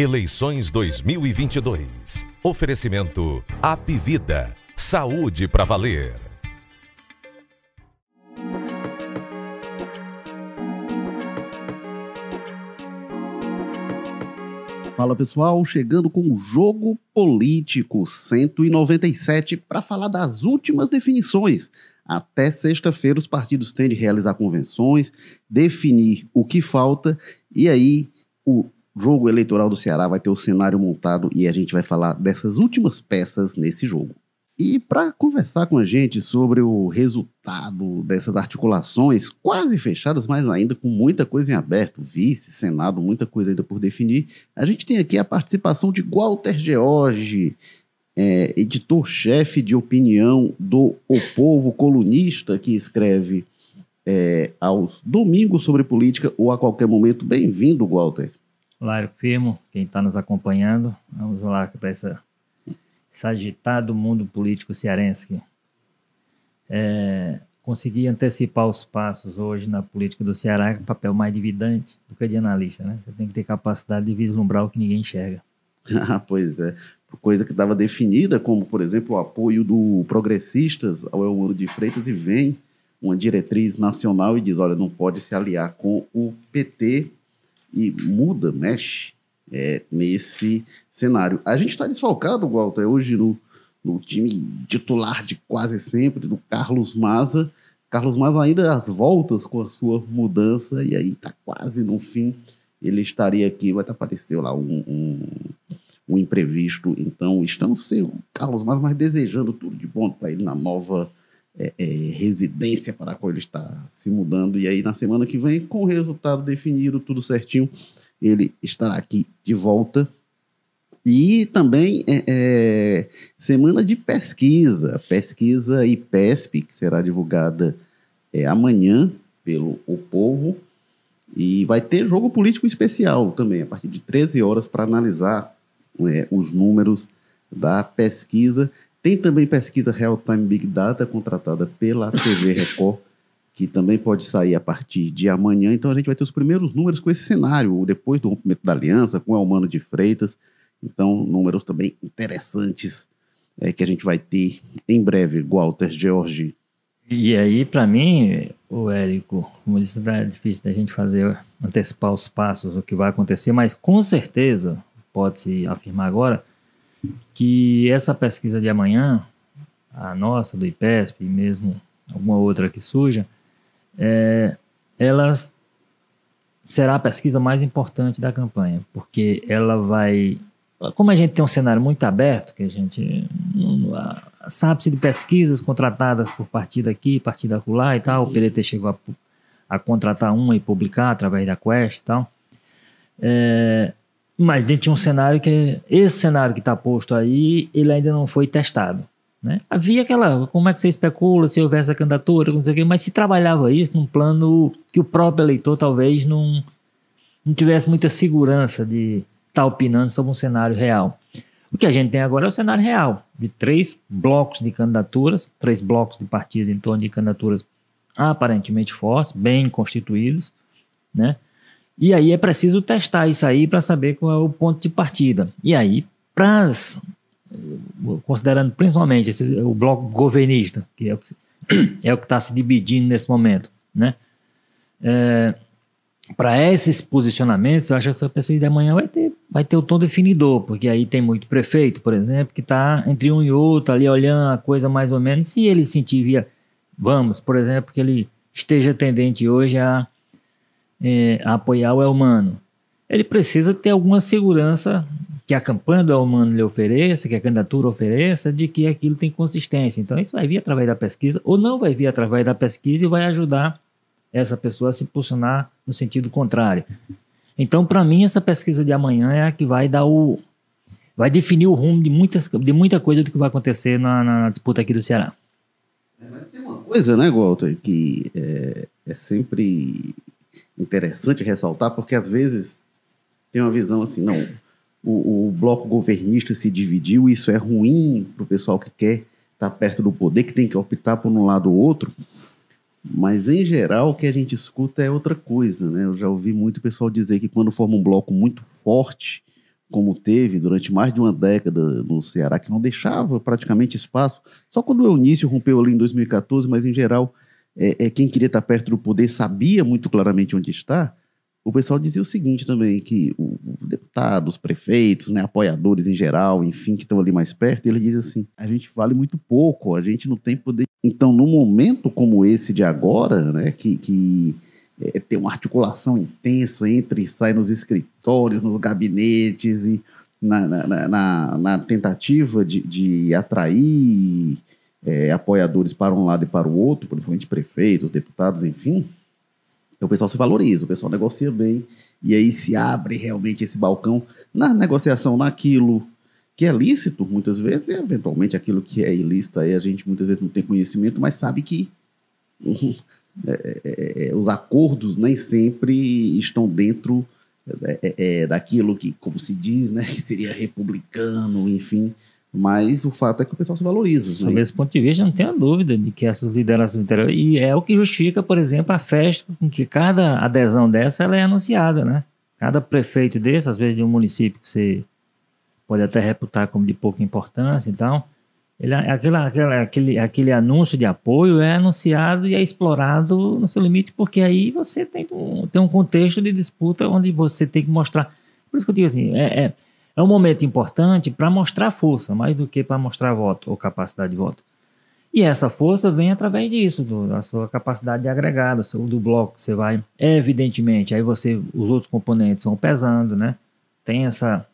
Eleições 2022. Oferecimento Apivida. Saúde para valer. Fala pessoal, chegando com o Jogo Político 197 para falar das últimas definições. Até sexta-feira, os partidos têm de realizar convenções, definir o que falta e aí o jogo eleitoral do Ceará vai ter o cenário montado e a gente vai falar dessas últimas peças nesse jogo. E para conversar com a gente sobre o resultado dessas articulações quase fechadas, mas ainda com muita coisa em aberto, vice, Senado, muita coisa ainda por definir, a gente tem aqui a participação de Walter George, é, editor-chefe de opinião do O Povo, colunista que escreve é, aos domingos sobre política ou a qualquer momento. Bem-vindo, Walter. Lário Firmo, quem está nos acompanhando, vamos lá para essa, esse agitado mundo político cearense. É, consegui antecipar os passos hoje na política do Ceará com papel mais dividante do que de analista, né? Você tem que ter capacidade de vislumbrar o que ninguém enxerga. Ah, pois é. Coisa que estava definida, como, por exemplo, o apoio do Progressistas ao Elmano de Freitas, e vem uma diretriz nacional e diz: olha, não pode se aliar com o PT e muda, mexe é, nesse cenário. A gente está desfalcado, Walter, hoje no, no time titular de quase sempre, do Carlos Maza. Carlos Maza ainda às voltas com a sua mudança, e aí está quase no fim. Ele estaria aqui, vai apareceu lá um, um, um imprevisto. Então, estamos sem o Carlos Maza, mas desejando tudo de bom para ele na nova é, é, residência para a qual ele está se mudando. E aí, na semana que vem, com o resultado definido, tudo certinho, ele estará aqui de volta. E também é, é, semana de pesquisa, pesquisa IPESP, que será divulgada é, amanhã pelo O Povo. E vai ter jogo político especial também, a partir de 13 horas, para analisar é, os números da pesquisa tem também pesquisa Real Time Big Data contratada pela TV Record, que também pode sair a partir de amanhã. Então a gente vai ter os primeiros números com esse cenário, depois do rompimento da aliança, com o Elmano de Freitas. Então, números também interessantes é, que a gente vai ter em breve, Walter George. E aí, para mim, o Érico, como disse, é difícil da gente fazer, antecipar os passos, o que vai acontecer, mas com certeza, pode-se afirmar agora, que essa pesquisa de amanhã, a nossa, do IPESP, e mesmo alguma outra que surja, é, ela será a pesquisa mais importante da campanha, porque ela vai. Como a gente tem um cenário muito aberto, que a gente sabe-se de pesquisas contratadas por partido aqui, partido acolá e tal, o PDT chegou a, a contratar uma e publicar através da Quest e tal. É, mas dentro de um cenário que esse cenário que está posto aí, ele ainda não foi testado. Né? Havia aquela, como é que você especula se houvesse a candidatura, não sei o quê, mas se trabalhava isso num plano que o próprio eleitor talvez não, não tivesse muita segurança de estar tá opinando sobre um cenário real. O que a gente tem agora é o cenário real, de três blocos de candidaturas, três blocos de partidos em torno de candidaturas aparentemente fortes, bem constituídos, né? E aí é preciso testar isso aí para saber qual é o ponto de partida. E aí, pras, considerando principalmente o bloco governista, que é o que é está se dividindo nesse momento, né? É, para esses posicionamentos, eu acho que essa pesquisa de amanhã vai ter, vai ter o tom definidor, porque aí tem muito prefeito, por exemplo, que está entre um e outro, ali olhando a coisa mais ou menos. Se ele sentir via, vamos, por exemplo, que ele esteja tendente hoje a é, a apoiar o Elmano, ele precisa ter alguma segurança que a campanha do Elmano lhe ofereça, que a candidatura ofereça, de que aquilo tem consistência. Então, isso vai vir através da pesquisa, ou não vai vir através da pesquisa e vai ajudar essa pessoa a se posicionar no sentido contrário. Então, para mim, essa pesquisa de amanhã é a que vai dar o. vai definir o rumo de, muitas, de muita coisa do que vai acontecer na, na disputa aqui do Ceará. É, mas tem uma coisa, né, Walter, que é, é sempre interessante ressaltar, porque às vezes tem uma visão assim, não, o, o bloco governista se dividiu, isso é ruim para o pessoal que quer estar tá perto do poder, que tem que optar por um lado ou outro. Mas, em geral, o que a gente escuta é outra coisa, né? Eu já ouvi muito pessoal dizer que quando forma um bloco muito forte, como teve durante mais de uma década no Ceará, que não deixava praticamente espaço. Só quando o Eunício rompeu ali em 2014, mas em geral, é, é quem queria estar perto do poder sabia muito claramente onde está. O pessoal dizia o seguinte também, que os deputados, prefeitos, né, apoiadores em geral, enfim, que estão ali mais perto, ele diz assim, a gente vale muito pouco, a gente não tem poder. Então, num momento como esse de agora, né, que, que é, tem uma articulação intensa entre e sai nos escritórios, nos gabinetes e na, na, na, na tentativa de, de atrair é, apoiadores para um lado e para o outro, principalmente prefeitos, deputados, enfim, o pessoal se valoriza, o pessoal negocia bem, e aí se abre realmente esse balcão na negociação naquilo que é lícito, muitas vezes, e eventualmente aquilo que é ilícito, aí a gente muitas vezes não tem conhecimento, mas sabe que é, é, é, os acordos nem sempre estão dentro é, é, daquilo que, como se diz, né, que seria republicano, enfim. Mas o fato é que o pessoal se valoriza. Sob né? esse ponto de vista, não tenho dúvida de que essas lideranças interior. E é o que justifica, por exemplo, a festa em que cada adesão dessa ela é anunciada, né? Cada prefeito desse, às vezes de um município que você pode até reputar como de pouca importância, então, ele, aquele, aquele, aquele, aquele anúncio de apoio é anunciado e é explorado no seu limite, porque aí você tem um, tem um contexto de disputa onde você tem que mostrar. Por isso que eu digo assim, é, é, é um momento importante para mostrar força, mais do que para mostrar voto ou capacidade de voto. E essa força vem através disso, do, da sua capacidade de agregar, do, seu, do bloco que você vai. Evidentemente, aí você, os outros componentes vão pesando, né? Tem essa,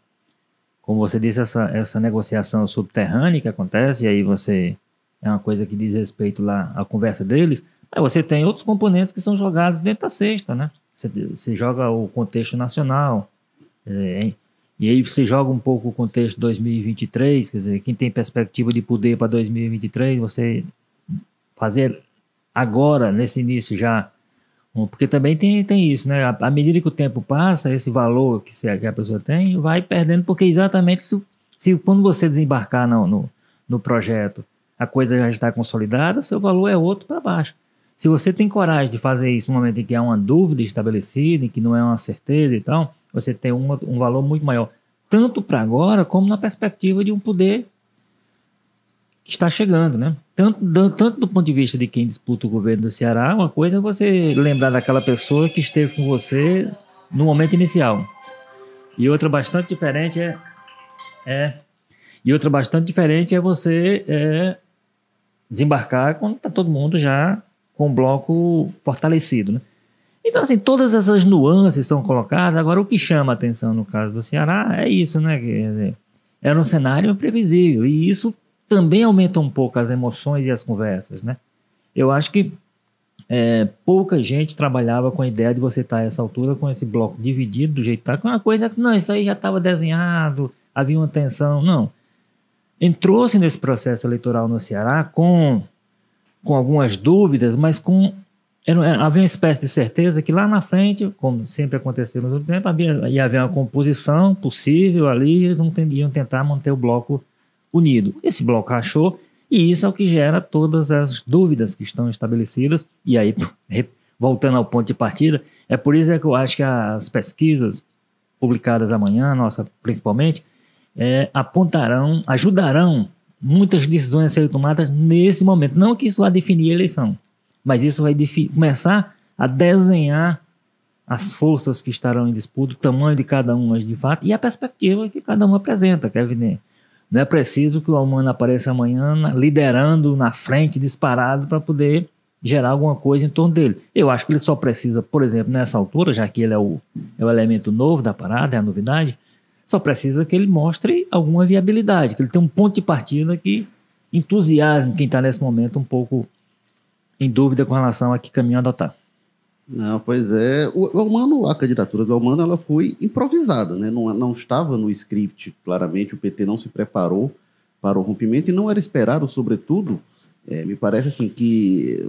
como você disse, essa, essa negociação subterrânea que acontece, e aí você é uma coisa que diz respeito lá à conversa deles, aí você tem outros componentes que são jogados dentro da cesta, né? Você, você joga o contexto nacional, é, e aí você joga um pouco o contexto 2023, quer dizer, quem tem perspectiva de poder para 2023, você fazer agora, nesse início já porque também tem, tem isso, né? À medida que o tempo passa, esse valor que, se, que a pessoa tem vai perdendo, porque exatamente se, se quando você desembarcar no, no, no projeto, a coisa já está consolidada, seu valor é outro para baixo. Se você tem coragem de fazer isso no momento em que há uma dúvida estabelecida, em que não é uma certeza e tal, você tem um, valor muito maior, tanto para agora como na perspectiva de um poder que está chegando, né? Tanto, tanto do ponto de vista de quem disputa o governo do Ceará, uma coisa é você lembrar daquela pessoa que esteve com você no momento inicial. E outra bastante diferente é, é e outra bastante diferente é você é, desembarcar quando está todo mundo já com o bloco fortalecido, né? Então, assim, todas essas nuances são colocadas. Agora, o que chama a atenção no caso do Ceará é isso, né? Era um cenário imprevisível. E isso também aumenta um pouco as emoções e as conversas, né? Eu acho que é, pouca gente trabalhava com a ideia de você estar a essa altura com esse bloco dividido do jeito que está, com uma coisa que, não, isso aí já estava desenhado, havia uma tensão, não. Entrou-se nesse processo eleitoral no Ceará com, com algumas dúvidas, mas com era, havia uma espécie de certeza que lá na frente, como sempre aconteceu no tempo, havia, ia haver uma composição possível ali, eles iam tentar manter o bloco unido. Esse bloco rachou e isso é o que gera todas as dúvidas que estão estabelecidas. E aí, voltando ao ponto de partida, é por isso que eu acho que as pesquisas publicadas amanhã, nossa principalmente, é, apontarão, ajudarão muitas decisões a serem tomadas nesse momento. Não que isso vá definir a eleição, mas isso vai começar a desenhar as forças que estarão em disputa, o tamanho de cada uma de fato e a perspectiva que cada um apresenta, Kevin. Não é preciso que o humano apareça amanhã liderando na frente, disparado, para poder gerar alguma coisa em torno dele. Eu acho que ele só precisa, por exemplo, nessa altura, já que ele é o, é o elemento novo da parada, é a novidade, só precisa que ele mostre alguma viabilidade, que ele tenha um ponto de partida que entusiasme quem está nesse momento um pouco em dúvida com relação a que caminho adotar. Não, pois é. O, o a candidatura do Almano, ela foi improvisada, né? Não, não estava no script, claramente, o PT não se preparou para o rompimento e não era esperado, sobretudo, é, me parece assim, que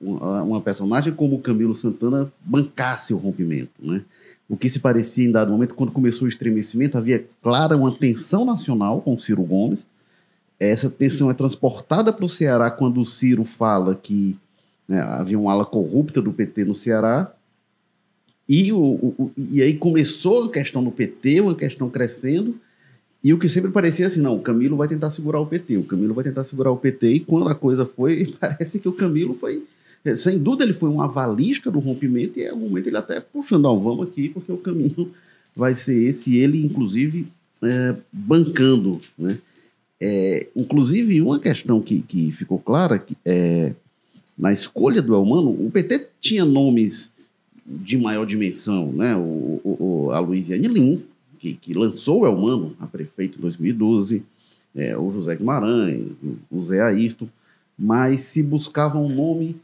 uma, personagem como Camilo Santana bancasse o rompimento, né? O que se parecia em dado momento, quando começou o estremecimento, havia clara uma tensão nacional com Ciro Gomes. Essa tensão é transportada para o Ceará quando o Ciro fala que né, havia uma ala corrupta do PT no Ceará, E, o, o, e aí começou a questão do PT, uma questão crescendo, e o que sempre parecia assim, não, o Camilo vai tentar segurar o PT, o Camilo vai tentar segurar o PT, e quando a coisa foi, parece que o Camilo foi, sem dúvida ele foi um avalista do rompimento, e em algum momento ele até puxando, não, vamos aqui, porque o caminho vai ser esse, ele inclusive é, bancando, né? É, inclusive, uma questão que, que ficou clara que, é, na escolha do Elmano, o PT tinha nomes de maior dimensão, né? O, o, a Luiziane Lins, que, que lançou o Elmano a prefeito em 2012, é, o José Guimarães, o Zé Ayrton, mas se buscava um nome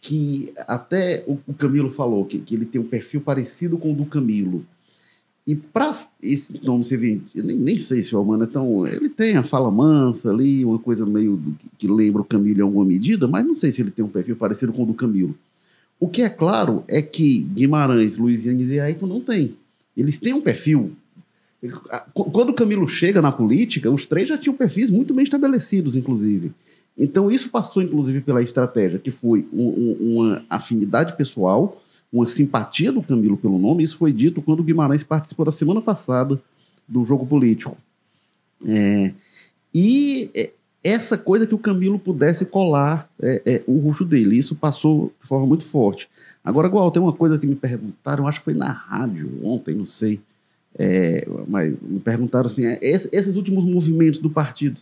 que até o, o Camilo falou, que, que ele tem um perfil parecido com o do Camilo. E para esse nome ser vendido, nem, nem sei se o Almano é tão. Ele tem a fala mansa ali, uma coisa meio do, que, que, lembra o Camilo em alguma medida, mas não sei se ele tem um perfil parecido com o do Camilo. O que é claro é que Guimarães, Luiziane e Ayrton não têm. Eles têm um perfil. Quando o Camilo chega na política, os três já tinham perfis muito bem estabelecidos, inclusive. Então, isso passou, inclusive, pela estratégia, que foi um, um, uma afinidade pessoal uma simpatia do Camilo pelo nome. Isso foi dito quando o Guimarães participou da semana passada do jogo político. É, e é, essa coisa que o Camilo pudesse colar é, é, o rosto dele, isso passou de forma muito forte. Agora, igual, tem uma coisa que me perguntaram, acho que foi na rádio ontem, não sei, é, mas me perguntaram assim: é, esses últimos movimentos do partido,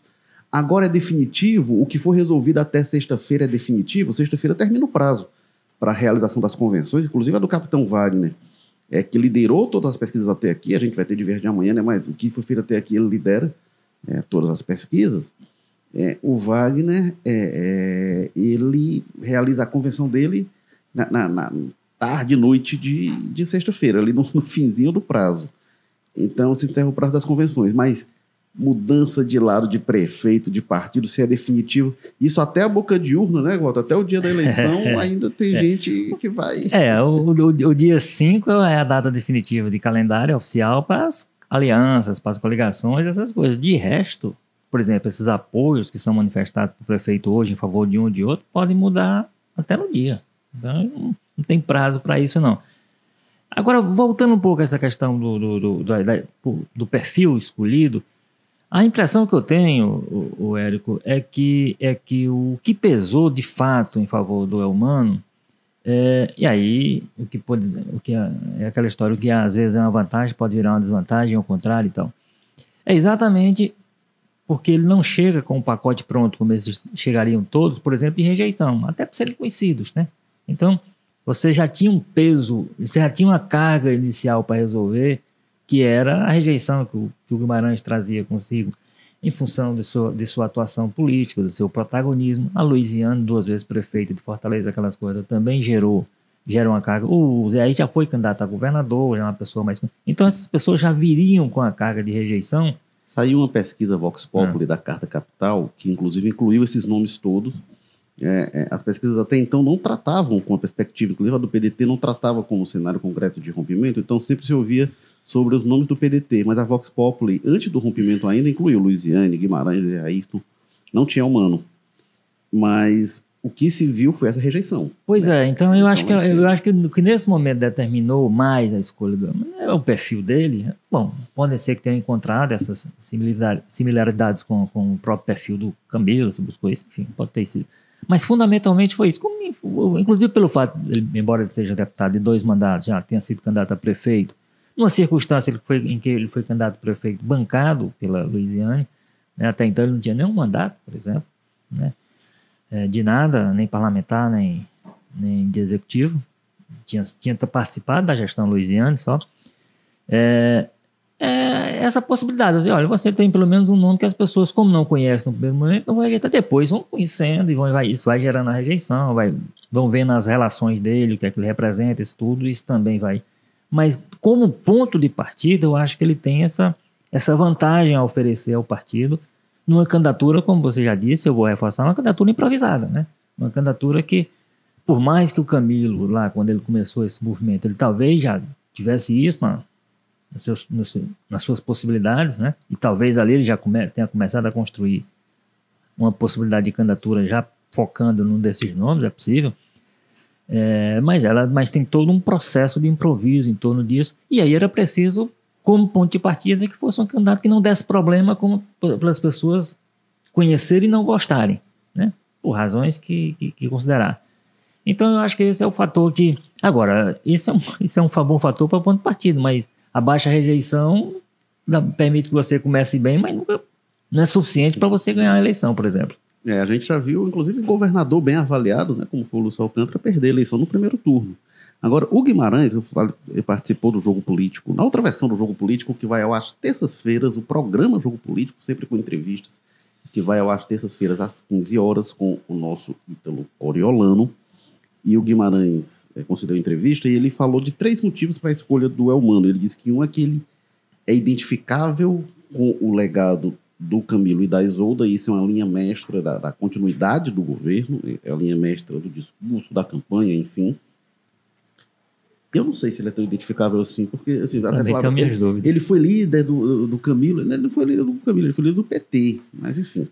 agora é definitivo? O que for resolvido até sexta-feira é definitivo? Sexta-feira termina o prazo para a realização das convenções, inclusive a do capitão Wagner, é, que liderou todas as pesquisas até aqui, a gente vai ter de verde amanhã, né, mas o que foi feito até aqui, ele lidera é, todas as pesquisas, é, o Wagner, é, é ele realiza a convenção dele na, na, na tarde, noite de, de sexta-feira, ali no, no finzinho do prazo. Então se encerra o prazo das convenções, mas mudança de lado de prefeito, de partido, se é definitivo. Isso até a boca de urna, né, Walter? Até o dia da eleição ainda tem é. gente que vai. É, o, o, o dia 5 é a data definitiva de calendário oficial para as alianças, para as coligações, essas coisas. De resto, por exemplo, esses apoios que são manifestados pelo prefeito hoje em favor de um ou de outro podem mudar até no dia. Então, não tem prazo para isso, não. Agora, voltando um pouco a essa questão do, do, do, do, do perfil escolhido, a impressão que eu tenho, o, o Érico, é que, é que o que pesou de fato em favor do Elmano, é, e aí o que pode, o que é, é, aquela história, o que às vezes é uma vantagem pode virar uma desvantagem, ao contrário e tal. É exatamente porque ele não chega com um pacote pronto, como eles chegariam todos, por exemplo, de rejeição, até por serem conhecidos, né? Então, você já tinha um peso, você já tinha uma carga inicial para resolver que era a rejeição que o, que o Guimarães trazia consigo em função de sua, de sua atuação política, do seu protagonismo. A Louisiana, duas vezes prefeita de Fortaleza, aquelas coisas, também gerou, gerou uma carga. O Zé aí já foi candidato a governador, já é uma pessoa mais. Então essas pessoas já viriam com a carga de rejeição. Saiu uma pesquisa Vox Populi ah. da Carta Capital, que inclusive incluiu esses nomes todos. É, é, as pesquisas até então não tratavam com a perspectiva, inclusive a do PDT não tratava como cenário concreto de rompimento, então sempre se ouvia sobre os nomes do PDT, mas a Vox Populi, antes do rompimento ainda, incluiu Luiziane, Guimarães e Ayrton. Não tinha humano. Mas o que se viu foi essa rejeição. Pois né? é, então eu acho, que, eu acho que, que nesse momento determinou mais a escolha do é o perfil dele. Bom, pode ser que tenha encontrado essas similaridades com, com o próprio perfil do Camilo, se buscou isso, enfim, pode ter sido. Mas fundamentalmente foi isso. Como, inclusive pelo fato, ele, embora ele seja deputado de dois mandatos, já tenha sido candidato a prefeito, numa circunstância em que ele foi candidato a prefeito bancado pela Louisiane, né? até então ele não tinha nenhum mandato, por exemplo, né? É, de nada, nem parlamentar, nem, nem de executivo, tinha, tinha participado da gestão Louisiane só. É, é essa possibilidade, assim, olha, você tem pelo menos um nome que as pessoas, como não conhecem no primeiro momento, não vai rejeitar depois, vão conhecendo e vão, vai, isso vai gerando a rejeição, vai, vão vendo as relações dele, o que é que ele representa, isso tudo, isso também vai mas como ponto de partida, eu acho que ele tem essa, essa vantagem a oferecer ao partido numa candidatura, como você já disse, eu vou reforçar, uma candidatura improvisada, né? Uma candidatura que, por mais que o Camilo, lá, quando ele começou esse movimento, ele talvez já tivesse isso na, nos seus, nos, nas suas possibilidades, né? E talvez ali ele já come, tenha começado a construir uma possibilidade de candidatura já focando num desses nomes, é possível. É, mas ela, mas tem todo um processo de improviso em torno disso. E aí era preciso, como ponto de partida, que fosse um candidato que não desse problema para as pessoas conhecerem e não gostarem, né? Por razões que, que, que, considerar. Então eu acho que esse é o fator que. Agora, isso é um, isso é um bom fator para ponto de partida, mas a baixa rejeição permite que você comece bem, mas nunca, não é suficiente para você ganhar a eleição, por exemplo. É, a gente já viu, inclusive, governador bem avaliado, né, como foi o Lúcio Alcântara, perder a eleição no primeiro turno. Agora, o Guimarães ele participou do Jogo Político, na outra versão do Jogo Político, que vai ao às terças-feiras, o programa Jogo Político, sempre com entrevistas, que vai ao às terças-feiras às 15 horas com o nosso Ítalo Coriolano. E o Guimarães é, concedeu entrevista e ele falou de três motivos para a escolha do Elmano. Ele disse que um é que ele é identificável com o legado do Camilo e da Isolda, e isso é uma linha mestra da, da, continuidade do governo, é a linha mestra do discurso, da campanha, enfim. Eu não sei se ele é tão identificável assim, porque assim, até falava, minhas ele, dúvidas. ele foi líder do, do Camilo, ele não foi líder do Camilo, ele foi líder do PT, mas enfim.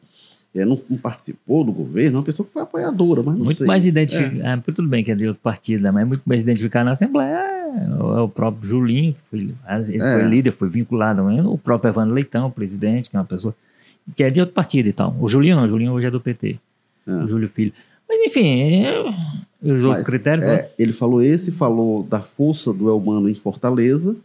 Ele não, não participou do governo, é uma pessoa que foi apoiadora, mas não muito sei. Mais identificado, é. ah, tudo bem que é de outro partido, né, mas muito mais identificado na Assembleia é, é o próprio Julinho, que foi, ele é. foi líder, foi vinculado, o próprio Evandro Leitão, presidente, que é uma pessoa que é de outro partido e tal. O Julinho não, o Julinho hoje é do PT, é. o Júlio Filho. Mas enfim, os outros critérios. É, né? ele falou esse, falou da força do Elmano em Fortaleza,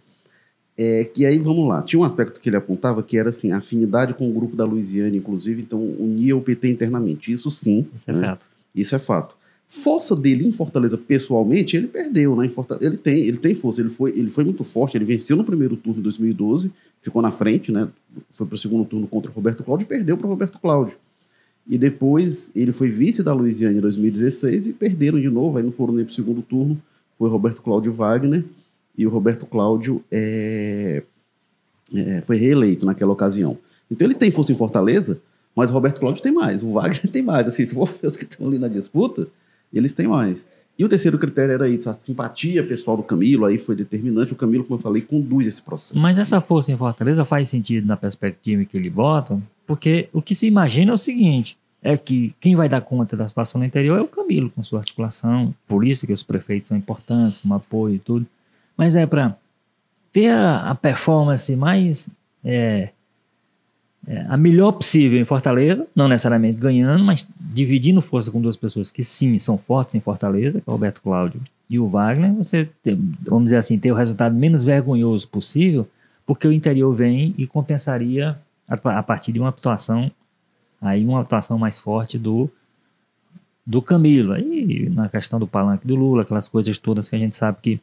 é, que aí, vamos lá, tinha um aspecto que ele apontava que era assim, a afinidade com o grupo da Louisiana, inclusive, então unia o PT internamente. Isso sim. Isso é né? fato. Isso é fato. Força dele em Fortaleza, pessoalmente, ele perdeu, né? Ele tem, ele tem força, ele foi, ele foi muito forte, ele venceu no primeiro turno de 2012, ficou na frente, né? Foi para o segundo turno contra o Roberto Cláudio e perdeu para o Roberto Cláudio. E depois ele foi vice da Louisiana em 2016 e perderam de novo, aí não foram nem para o segundo turno, foi Roberto Cláudio Wagner e o Roberto Cláudio é, é, foi reeleito naquela ocasião. Então ele tem força em Fortaleza, mas o Roberto Cláudio tem mais, o Wagner tem mais. Assim, se for os que estão ali na disputa, eles têm mais. E o terceiro critério era isso, a simpatia pessoal do Camilo, aí foi determinante. O Camilo, como eu falei, conduz esse processo. Mas essa força em Fortaleza faz sentido na perspectiva que ele bota, porque o que se imagina é o seguinte: é que quem vai dar conta da situação no interior é o Camilo, com sua articulação, por isso que os prefeitos são importantes, como apoio e tudo mas é para ter a, a, performance mais é, é, a melhor possível em Fortaleza, não necessariamente ganhando, mas dividindo força com duas pessoas que sim são fortes em Fortaleza, que é o Roberto Cláudio e o Wagner, você, ter, vamos dizer assim, ter o resultado menos vergonhoso possível, porque o interior vem e compensaria a, a partir de uma atuação, aí uma atuação mais forte do do Camilo, aí na questão do palanque do Lula, aquelas coisas todas que a gente sabe que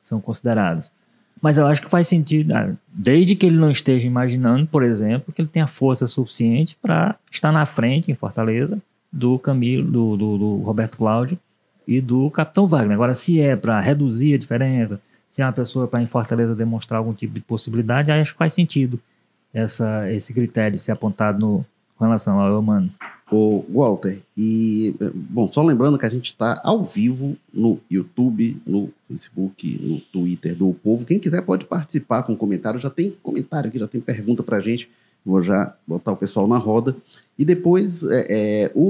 são considerados. Mas eu acho que faz sentido, ah, desde que ele não esteja imaginando, por exemplo, que ele tenha força suficiente para estar na frente, em Fortaleza, do Camilo, do, do, do, Roberto Cláudio e do Capitão Wagner. Agora, se é para reduzir a diferença, se é uma pessoa para em Fortaleza demonstrar algum tipo de possibilidade, aí acho que faz sentido essa, esse critério ser apontado no, com relação ao humano. O Walter, e bom, só lembrando que a gente está ao vivo no YouTube, no Facebook, no Twitter do Povo. Quem quiser pode participar com comentário. Já tem comentário aqui, já tem pergunta para a gente. Vou já botar o pessoal na roda. E depois é, é, o,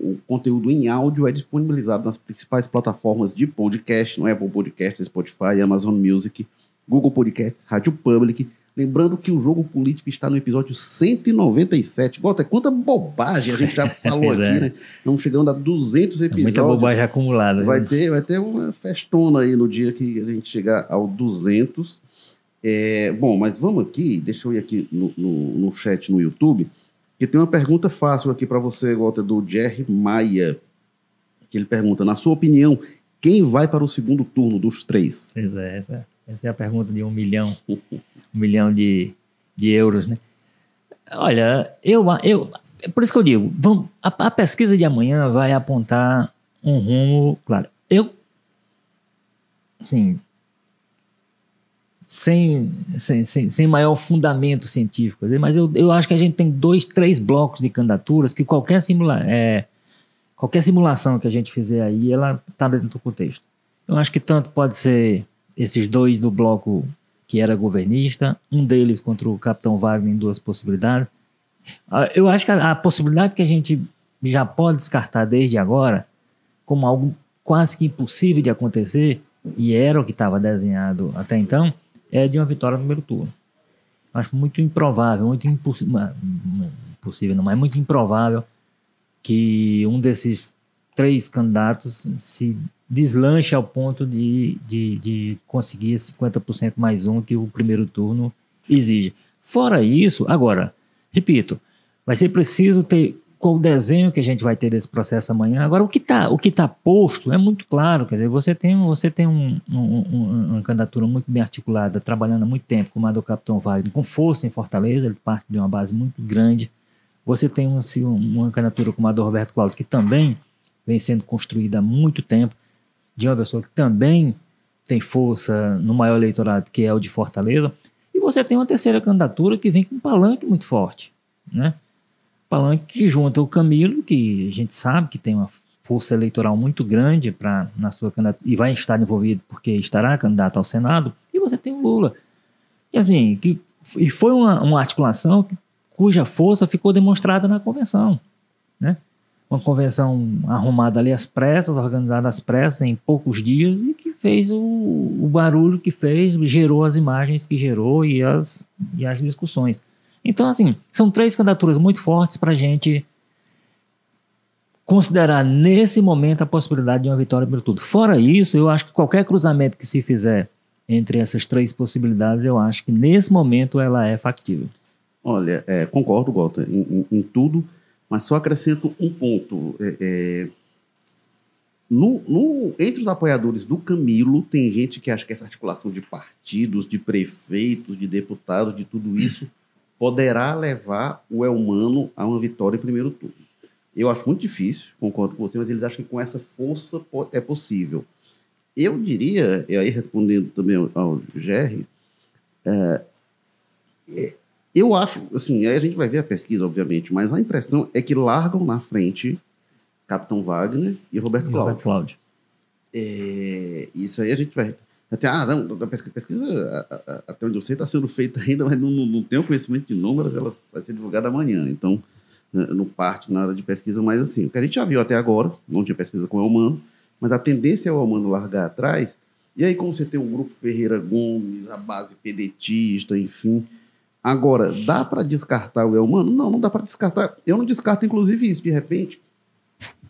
o, conteúdo em áudio é disponibilizado nas principais plataformas de podcast, no Apple Podcast, Spotify, Amazon Music, Google Podcasts, Rádio Public Lembrando que o jogo político está no episódio 197. Gota, quanta bobagem a gente já falou aqui, é. né? Estamos chegando a 200 episódios. É muita bobagem acumulada. Vai ter, vai ter uma festona aí no dia que a gente chegar ao 200. É, bom, mas vamos aqui, deixa eu ir aqui no, no, no chat no YouTube, que tem uma pergunta fácil aqui para você, Gota, do Jerry Maia, que ele pergunta, na sua opinião, quem vai para o segundo turno dos três? Pois é, essa, essa é a pergunta de um milhão. um milhão de, de euros, né? Olha, eu, eu, é por isso que eu digo, vamos, a, a, pesquisa de amanhã vai apontar um rumo, claro. Eu, assim, sem, sem, sem, sem maior fundamento científico, mas eu, eu acho que a gente tem dois, três blocos de candidaturas que qualquer, simula, é, qualquer simulação que a gente fizer aí, ela está dentro do contexto. Eu acho que tanto pode ser esses dois do bloco que era governista, um deles contra o Capitão Wagner em duas possibilidades. Ah, eu acho que a, a possibilidade que a gente já pode descartar desde agora, como algo quase que impossível de acontecer, e era o que estava desenhado até então, é de uma vitória no primeiro turno. Acho muito improvável, muito impossível, impossível não, mas muito improvável que um desses três candidatos se deslanche ao ponto de, de, de conseguir 50% mais um que o primeiro turno exige. Fora isso, agora, repito, vai ser preciso ter qual o desenho que a gente vai ter desse processo amanhã. Agora, o que está tá posto é muito claro. Quer dizer, você tem, você tem um, um, um, uma candidatura muito bem articulada, trabalhando há muito tempo, como a do Capitão Wagner, com força em Fortaleza, ele parte de uma base muito grande. Você tem uma, uma candidatura como a do Roberto Cláudio, que também vem sendo construída há muito tempo, de uma pessoa que também tem força no maior eleitorado, que é o de Fortaleza. E você tem uma terceira candidatura que vem com um palanque muito forte, né? Palanque que junta o Camilo, que a gente sabe que tem uma força eleitoral muito grande para na sua candidatura e vai estar envolvido porque estará candidato ao Senado, e você tem o Lula. E assim, que, e foi uma, uma articulação cuja força ficou demonstrada na convenção, né? Uma convenção arrumada ali às pressas, organizada às pressas em poucos dias e que fez o, o barulho que fez, gerou as imagens que gerou e as, e as discussões. Então, assim, são três candidaturas muito fortes para a gente considerar nesse momento a possibilidade de uma vitória por tudo. Fora isso, eu acho que qualquer cruzamento que se fizer entre essas três possibilidades, eu acho que nesse momento ela é factível. Olha, é, concordo, Walter, em, em, em, tudo, mas só acrescento um ponto. É, é, no, no, entre os apoiadores do Camilo, tem gente que acha que essa articulação de partidos, de prefeitos, de deputados, de tudo isso poderá levar o Elmano a uma vitória em primeiro turno. Eu acho muito difícil, concordo com você, mas eles acham que com essa força é possível. Eu diria, e aí respondendo também ao Jerry, é, é, eu acho, assim, aí a gente vai ver a pesquisa, obviamente, mas a impressão é que largam na frente Capitão Wagner e Roberto Cláudio. Cláudio. É, isso aí a gente vai até, ah, não, a pesquisa, até onde eu sei, está sendo feita ainda, mas não, não, não tenho conhecimento de números, ela vai ser divulgada amanhã. Então, né, não parte nada de pesquisa, mas assim, o que a gente já viu até agora, não tinha pesquisa com o Elmano, mas a tendência é o Elmano largar atrás. E aí, como você tem o grupo Ferreira Gomes, a base pedetista, enfim. Agora, dá para descartar o Elmano? Não, não dá para descartar. Eu não descarto, inclusive, isso. De repente,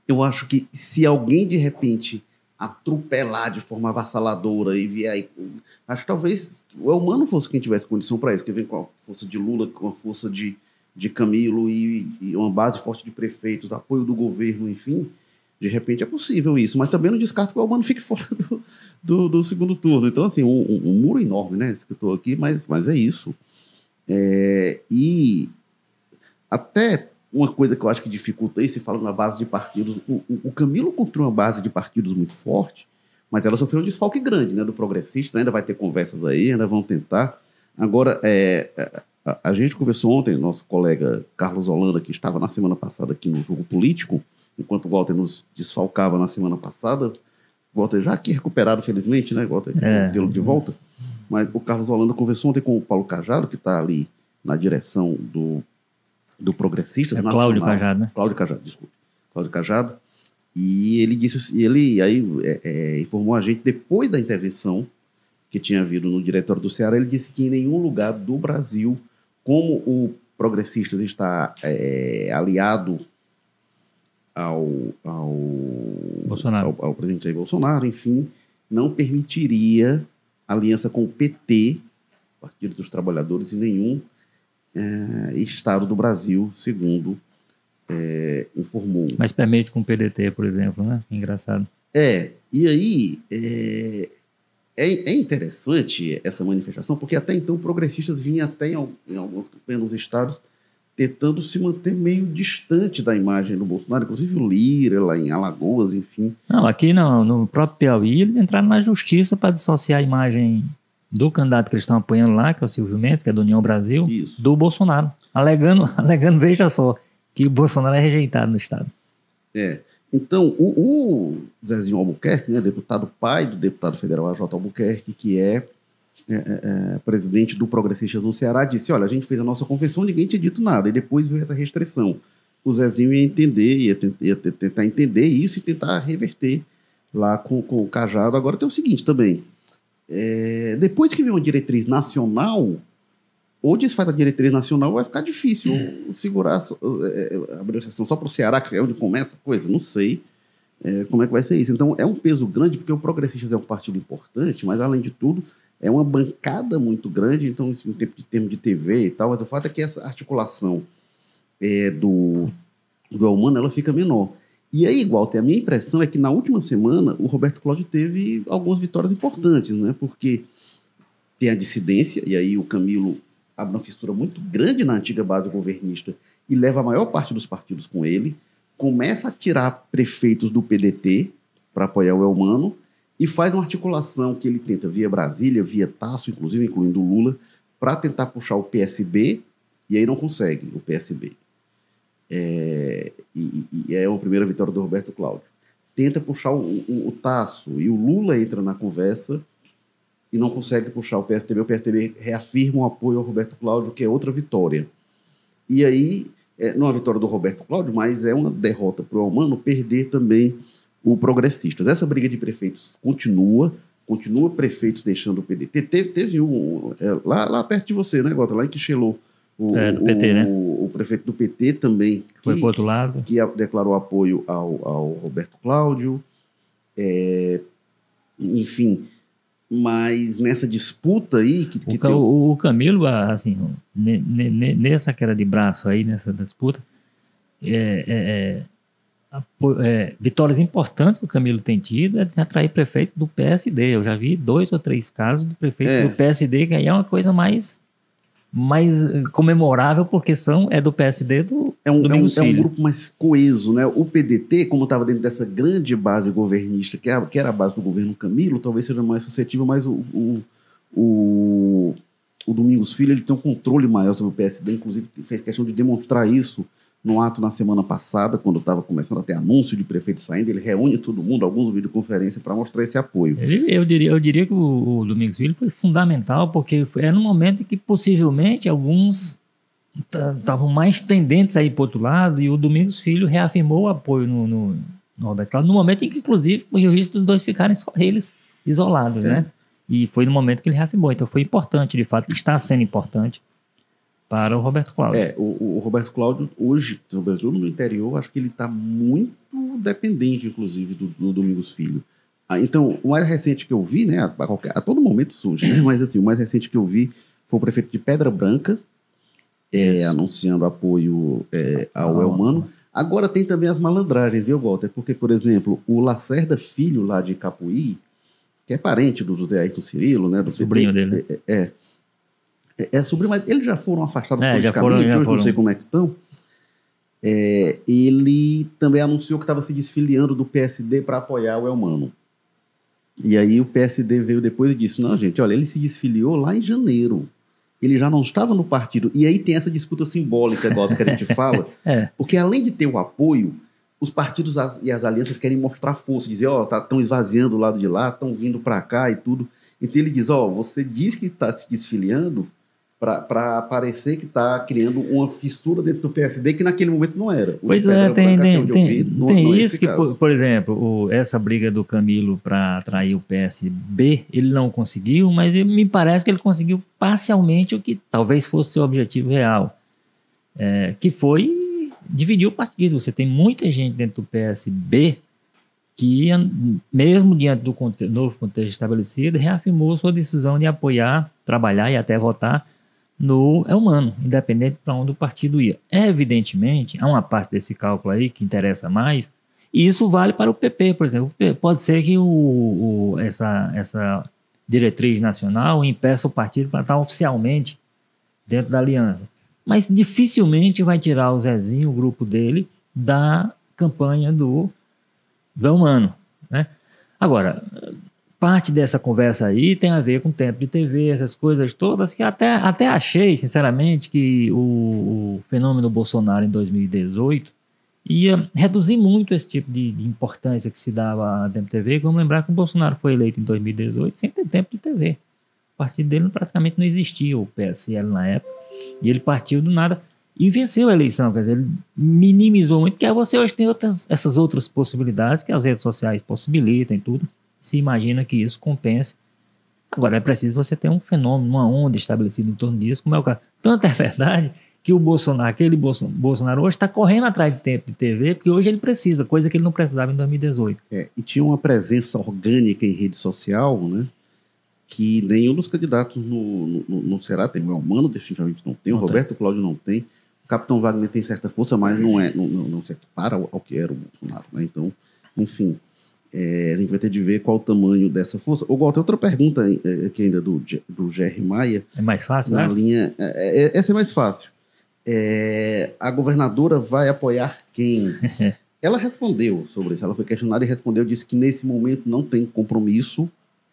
eu acho que se alguém, de repente, atropelar de forma avassaladora e vier aí. Acho que talvez o Elmano fosse quem tivesse condição para isso, que vem com a força de Lula, com a força de, de Camilo e, e, uma base forte de prefeitos, apoio do governo, enfim. De repente é possível isso, mas também não descarto que o Elmano fique fora do, do, do segundo turno. Então, assim, um, um, um, muro enorme, né? Esse que eu estou aqui, mas, mas é isso. É, e até uma coisa que eu acho que dificulta isso, se fala na base de partidos, o, o, Camilo construiu uma base de partidos muito forte, mas ela sofreu um desfalque grande, né, do progressista, ainda vai ter conversas aí, ainda vão tentar. Agora, é, é, a, a, gente conversou ontem, nosso colega Carlos Holanda, que estava na semana passada aqui no Jogo Político, enquanto o Walter nos desfalcava na semana passada, Walter já aqui recuperado, felizmente, né, Walter, é. tê-lo de volta, mas o Carlos Holanda conversou ontem com o Paulo Cajado, que está ali na direção do do Progressistas é Cláudio Cajado, né? Cláudio Cajado, desculpe. Cláudio Cajado. E ele disse, ele aí é, é, informou a gente depois da intervenção que tinha havido no diretório do Ceará, ele disse que em nenhum lugar do Brasil, como o Progressistas está é, aliado ao, ao, Bolsonaro. Ao, ao, presidente Jair Bolsonaro, enfim, não permitiria aliança com o PT, Partido dos Trabalhadores, em nenhum é, Estado do Brasil, segundo é, informou. Mas permite com o PDT, por exemplo, né? Engraçado. É, e aí é, é, é, interessante essa manifestação, porque até então progressistas vinham até em, em alguns estados tentando se manter meio distante da imagem do Bolsonaro, inclusive o Lira lá em Alagoas, enfim. Não, aqui não, no próprio Piauí eles entraram na justiça para dissociar a imagem do candidato que eles estão apoiando lá, que é o Silvio Mendes, que é do União Brasil, Isso. do Bolsonaro. Alegando, alegando, veja só, que o Bolsonaro é rejeitado no Estado. É. Então, o, o Zezinho Albuquerque, né, deputado pai do deputado federal AJ Albuquerque, que é, é, é, é presidente do Progressista do Ceará, disse: Olha, a gente fez a nossa convenção, ninguém tinha dito nada, e depois veio essa restrição. O Zezinho ia entender, ia, ia tentar entender isso e tentar reverter lá com, com o Cajado. Agora tem o seguinte também. É, depois que vem uma diretriz nacional, ou desfaz a diretriz nacional, vai ficar difícil segurar é, a negociação só para o Ceará, que é onde começa a coisa, não sei é, como é que vai ser isso. Então, é um peso grande, porque o Progressistas é um partido importante, mas, além de tudo, é uma bancada muito grande, então, assim, em tempo de termo de TV e tal, mas o fato é que essa articulação é, do, do ela fica menor. E aí, igual, a minha impressão é que na última semana o Roberto Cláudio teve algumas vitórias importantes, né? Porque tem a dissidência, e aí o Camilo abre uma fissura muito grande na antiga base governista e leva a maior parte dos partidos com ele, começa a tirar prefeitos do PDT para apoiar o Elmano e faz uma articulação que ele tenta via Brasília, via Tasso, inclusive incluindo Lula, para tentar puxar o PSB e aí não consegue o PSB. É, e, e, é uma primeira vitória do Roberto Cláudio. Tenta puxar o, o, o Tasso e o Lula entra na conversa e não consegue puxar o PSDB. O PSDB reafirma o apoio ao Roberto Cláudio, que é outra vitória. E aí, é, não é uma vitória do Roberto Cláudio, mas é uma derrota para o Almano perder também o Progressistas. Essa briga de prefeitos continua, continua prefeitos deixando o PDT. Teve, teve um, é, lá, lá perto de você, né, Gota? Lá em Quixelô. O, é, do PT, o, né? O, o, prefeito do PT também. Foi para outro lado. Que declarou apoio ao, ao Roberto Cláudio. É, enfim, mas nessa disputa aí. Que, que o, tem... o, Camilo, assim, nessa queda de braço aí, nessa disputa, é, é, é, é, vitórias importantes que o Camilo tem tido é atrair prefeitos do PSD. Eu já vi dois ou três casos do prefeito é. do PSD, que aí é uma coisa mais mais eh, comemorável porque são é do PSD do é um, é um, é um, grupo mais coeso, né? O PDT, como estava dentro dessa grande base governista, que, é, que era a base do governo Camilo, talvez seja mais suscetível, mas o, o, o, o Domingos Filho ele tem um controle maior sobre o PSD, inclusive fez questão de demonstrar isso no ato na semana passada, quando estava começando a ter anúncio de prefeito saindo, ele reúne todo mundo, alguns videoconferência, para mostrar esse apoio. Ele, eu, diria, eu diria que o, o Domingos Filho foi fundamental, porque foi, era no momento em que possivelmente alguns estavam mais tendentes a ir para o outro lado, e o Domingos Filho reafirmou o apoio no, no, no Roberto Cláudio, no momento em que, inclusive, o risco dos dois ficarem só eles isolados, é. né? E foi no momento que ele reafirmou. Então foi importante, de fato, está sendo importante para o Roberto Cláudio. É, o, o Roberto Cláudio, hoje, sobretudo no interior, acho que ele está muito dependente, inclusive, do, do Domingos Filho. Ah, então, o mais recente que eu vi, né, a, qualquer, a todo momento surge, né, mas assim, o mais recente que eu vi foi o prefeito de Pedra Branca, é, anunciando apoio é, ao ah, Elmano. Agora tem também as malandragens, viu, Walter? Porque, por exemplo, o Lacerda Filho, lá de Capuí, que é parente do José Ayrton Cirilo, né? Do sobrinho PT, dele. É, é, é, é sobrinho, mas eles já foram afastados é, politicamente, já foram, já hoje foram. não sei como é que estão. É, ele também anunciou que estava se desfiliando do PSD para apoiar o Elmano. E aí o PSD veio depois e disse: não, gente, olha, ele se desfiliou lá em janeiro. Ele já não estava no partido. E aí tem essa disputa simbólica, igual que a gente fala, é. porque além de ter o apoio, os partidos e as alianças querem mostrar força, dizer, ó, oh, tá, estão esvaziando o lado de lá, estão vindo para cá e tudo. Então ele diz, ó, oh, você diz que está se desfiliando, para parecer que está criando uma fissura dentro do PSD que naquele momento não era. O pois é, tem, tem, tem, não, tem não é isso que, por, por, exemplo, o, essa briga do Camilo para atrair o PSB, ele não conseguiu, mas ele, me parece que ele conseguiu parcialmente o que talvez fosse seu objetivo real, é, que foi dividir o partido. Você tem muita gente dentro do PSB que, mesmo diante do novo contexto estabelecido, reafirmou sua decisão de apoiar, trabalhar e até votar no é humano, independente para onde o partido ia. Evidentemente, há uma parte desse cálculo aí que interessa mais, e isso vale para o PP, por exemplo. Pode ser que o, o, essa, essa diretriz nacional impeça o partido para estar oficialmente dentro da aliança. Mas dificilmente vai tirar o Zezinho, o grupo dele, da campanha do, do humano. Né? Agora, parte dessa conversa aí tem a ver com tempo de TV, essas coisas todas, que até, até achei, sinceramente, que o, o fenômeno Bolsonaro em 2018 ia reduzir muito esse tipo de, de importância que se dava à tempo de TV. Vamos lembrar que o Bolsonaro foi eleito em 2018 sem ter tempo de TV. O partido dele praticamente não existia, o PSL na época, e ele partiu do nada. e venceu a eleição, quer dizer, ele minimizou muito, porque você hoje tem outras, essas outras possibilidades que as redes sociais possibilitam e tudo. Se imagina que isso compense. Agora é preciso você ter um fenômeno, uma onda estabelecida em torno disso, como é o caso. Tanto é verdade que o Bolsonaro, aquele Bolsonaro hoje está correndo atrás de tempo de TV, porque hoje ele precisa, coisa que ele não precisava em 2018. É, e tinha uma presença orgânica em rede social, né? Que nenhum dos candidatos no, no, no Será tem. O Elmano definitivamente não tem, não o Roberto tem. Cláudio não tem. O Capitão Wagner tem certa força, mas não é, não, não, não se equipara ao, ao que era o Bolsonaro, né? Então, enfim. É, a gente vai ter de ver qual o tamanho dessa força. Ou tem outra pergunta é, aqui ainda do, do Jerry Maia. É mais fácil, na né? linha é, é, Essa é mais fácil é, a governadora vai apoiar quem? ela respondeu sobre isso, ela foi questionada e respondeu, disse que nesse momento não tem compromisso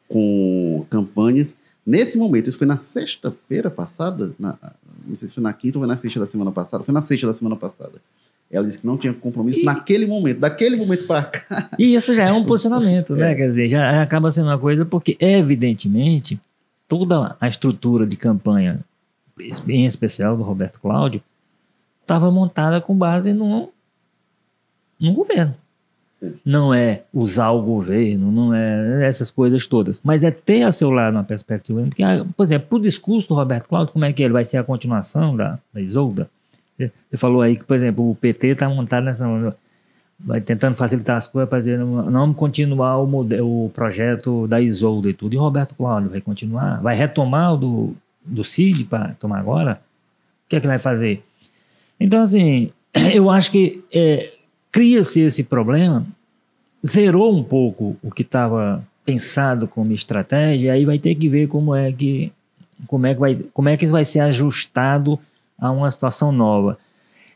com campanhas. Nesse momento, isso foi na sexta-feira passada, na, não sei se foi na quinta ou foi na sexta da semana passada, foi na sexta da semana passada. Ela disse que não tinha compromisso e... naquele momento, daquele momento para cá. E isso já é um posicionamento, né? É. Quer dizer, já acaba sendo uma coisa, porque evidentemente toda a estrutura de campanha em especial do Roberto Cláudio, estava montada com base no, no governo. Não é usar o governo, não é essas coisas todas, mas é ter a seu lado uma perspectiva. Porque, ah, por exemplo, para o discurso do Roberto Cláudio, como é que ele vai ser a continuação da, da Isolda? Você falou aí que, por exemplo, o PT está montado nessa. Vai tentando facilitar as coisas dizer, não, continuar o, modelo, o projeto da Isolda e tudo. E Roberto Cláudio vai continuar? Vai retomar o do, do CID para tomar agora, o que é que vai fazer? Então, assim, eu acho que é, cria-se esse problema, zerou um pouco o que estava pensado como estratégia, aí vai ter que ver como é que como é que vai como é que isso vai ser ajustado a uma situação nova.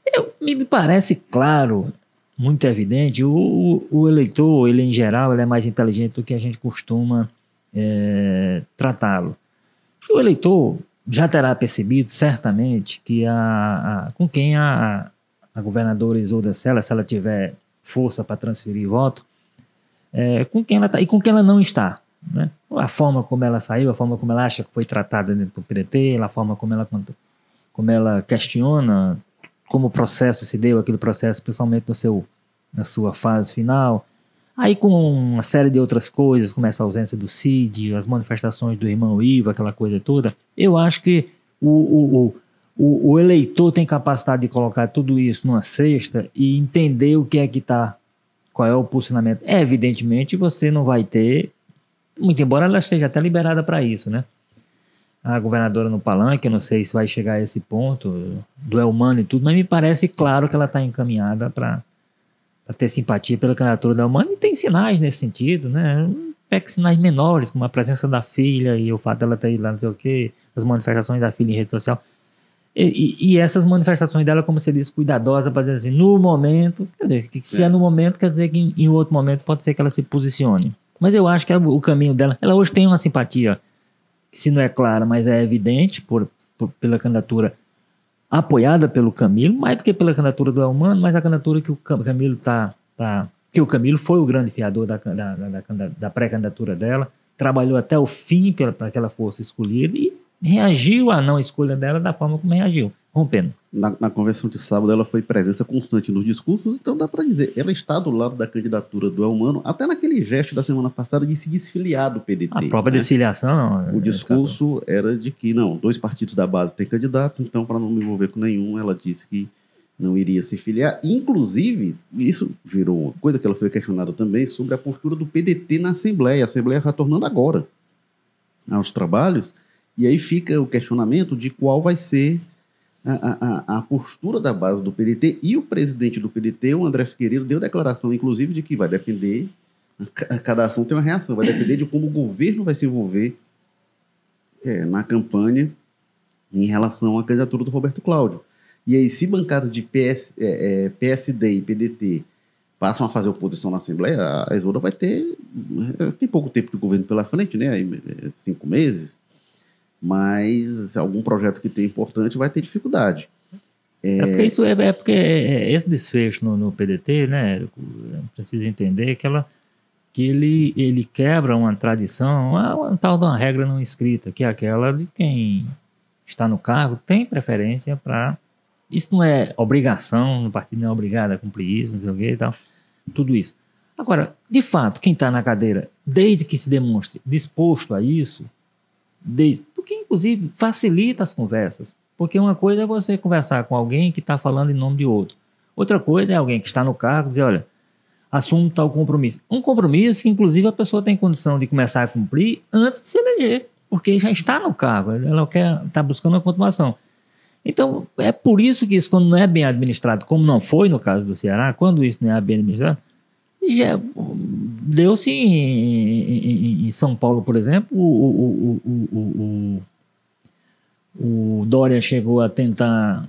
Eu, me parece claro, muito evidente, o, o eleitor, ele em geral, ele é mais inteligente do que a gente costuma é, tratá-lo. O eleitor já terá percebido, certamente, que a, a com quem a, a governadora Isolda Sela, se ela tiver força para transferir voto, é, com quem ela está e com quem ela não está. Né? A forma como ela saiu, a forma como ela acha que foi tratada dentro do PDT, a forma como ela, como ela questiona como o processo se deu, aquele processo, principalmente no seu, na sua fase final, Aí com uma série de outras coisas, como essa ausência do Cid, as manifestações do irmão Ivo, aquela coisa toda, eu acho que o, o, o, o eleitor tem capacidade de colocar tudo isso numa cesta e entender o que é que está, qual é o posicionamento. É, evidentemente você não vai ter, muito embora ela esteja até liberada para isso, né? A governadora no palanque, eu não sei se vai chegar a esse ponto, do Elmano e tudo, mas me parece claro que ela está encaminhada para ter simpatia pela candidatura da Humana, e tem sinais nesse sentido, né? Pega sinais menores, como a presença da filha e o fato dela ter ido lá, não sei o quê, as manifestações da filha em rede social. E, e, e essas manifestações dela, como você disse, cuidadosa, para dizer assim, no momento, quer dizer, que se é. é no momento, quer dizer que em, em, outro momento pode ser que ela se posicione. Mas eu acho que é o caminho dela, ela hoje tem uma simpatia, se não é clara, mas é evidente por, por pela candidatura apoiada pelo Camilo, mais do que pela candidatura do Elmano, mas a candidatura que o Camilo está. Tá, que o Camilo foi o grande fiador da, da, da, da pré-candidatura dela, trabalhou até o fim para que ela fosse escolhida e reagiu à não escolha dela da forma como reagiu rompendo. Na, na, convenção de sábado, ela foi presença constante nos discursos, então dá para dizer, ela está do lado da candidatura do Elmano, até naquele gesto da semana passada de se desfiliar do PDT. A própria né? desfiliação, não. O é discurso era de que, não, dois partidos da base têm candidatos, então, para não me envolver com nenhum, ela disse que não iria se filiar. Inclusive, isso virou uma coisa que ela foi questionada também sobre a postura do PDT na Assembleia. A Assembleia retornando agora aos trabalhos, e aí fica o questionamento de qual vai ser a, a, a, postura da base do PDT e o presidente do PDT, o André Figueiredo, deu declaração, inclusive, de que vai depender, cada ação tem uma reação, vai depender de como o governo vai se envolver é, na campanha em relação à candidatura do Roberto Cláudio. E aí, se bancadas de PS, é, é, PSD e PDT passam a fazer oposição na Assembleia, a Isolda vai ter. Tem pouco tempo de governo pela frente, né? Aí, cinco meses mas algum projeto que tem importante vai ter dificuldade. É, é porque isso é, é porque é, é, esse desfecho no, no PDT, né, precisa entender que ela que ele, ele quebra uma tradição, uma, uma tal de uma regra não escrita, que é aquela de quem está no cargo tem preferência para Isso não é obrigação, o partido não é obrigado a cumprir isso, não sei o que e tal. Tudo isso. Agora, de fato, quem está na cadeira, desde que se demonstre disposto a isso, desde, porque inclusive facilita as conversas. Porque uma coisa é você conversar com alguém que está falando em nome de outro. Outra coisa é alguém que está no cargo dizer, olha, assume tal compromisso. Um compromisso que, inclusive, a pessoa tem condição de começar a cumprir antes de se eleger, porque já está no cargo, ela quer está buscando uma continuação. Então, é por isso que isso, quando não é bem administrado, como não foi no caso do Ceará, quando isso não é bem administrado, já deu-se em, em, em, São Paulo, por exemplo, o, o, o, o, Dória chegou a tentar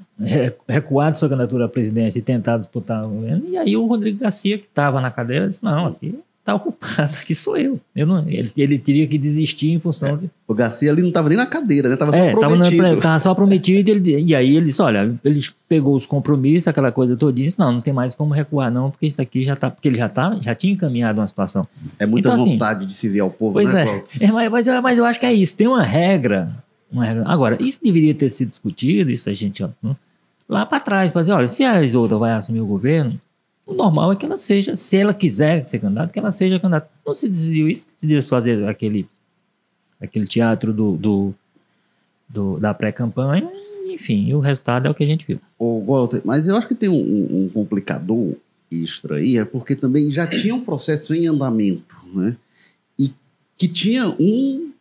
recuar de sua candidatura à presidência e tentar disputar o governo, e aí o Rodrigo Garcia, que estava na cadeira, disse, não, aqui está ocupado, aqui sou eu. eu não, ele, ele teria que desistir em função é, de. O Garcia ali não estava nem na cadeira, né? Tava só é, prometido. Tava, tava só prometido. Ele, e aí ele disse: olha, ele pegou os compromissos, aquela coisa toda, e disse: não, não tem mais como recuar, não, porque isso aqui já tá. Porque ele já, tá, já tinha encaminhado uma situação. É muita então, assim, vontade assim, de se ver ao povo, pois né, é, é mas, mas, mas, eu acho que é isso, tem uma regra. Uma regra. Agora, isso deveria ter sido discutido, isso a gente. Ó, lá para trás, para dizer, olha, se a Isolda vai assumir o governo, o normal é que ela seja, se ela quiser ser candidata, que ela seja candidata. Não se decidiu isso, decidiu fazer aquele, aquele teatro do, do, do da pré-campanha, enfim, o resultado é o que a gente viu. Ô, Walter, mas eu acho que tem um, um complicador extra aí, é porque também já tinha um processo em andamento, né? E que tinha um,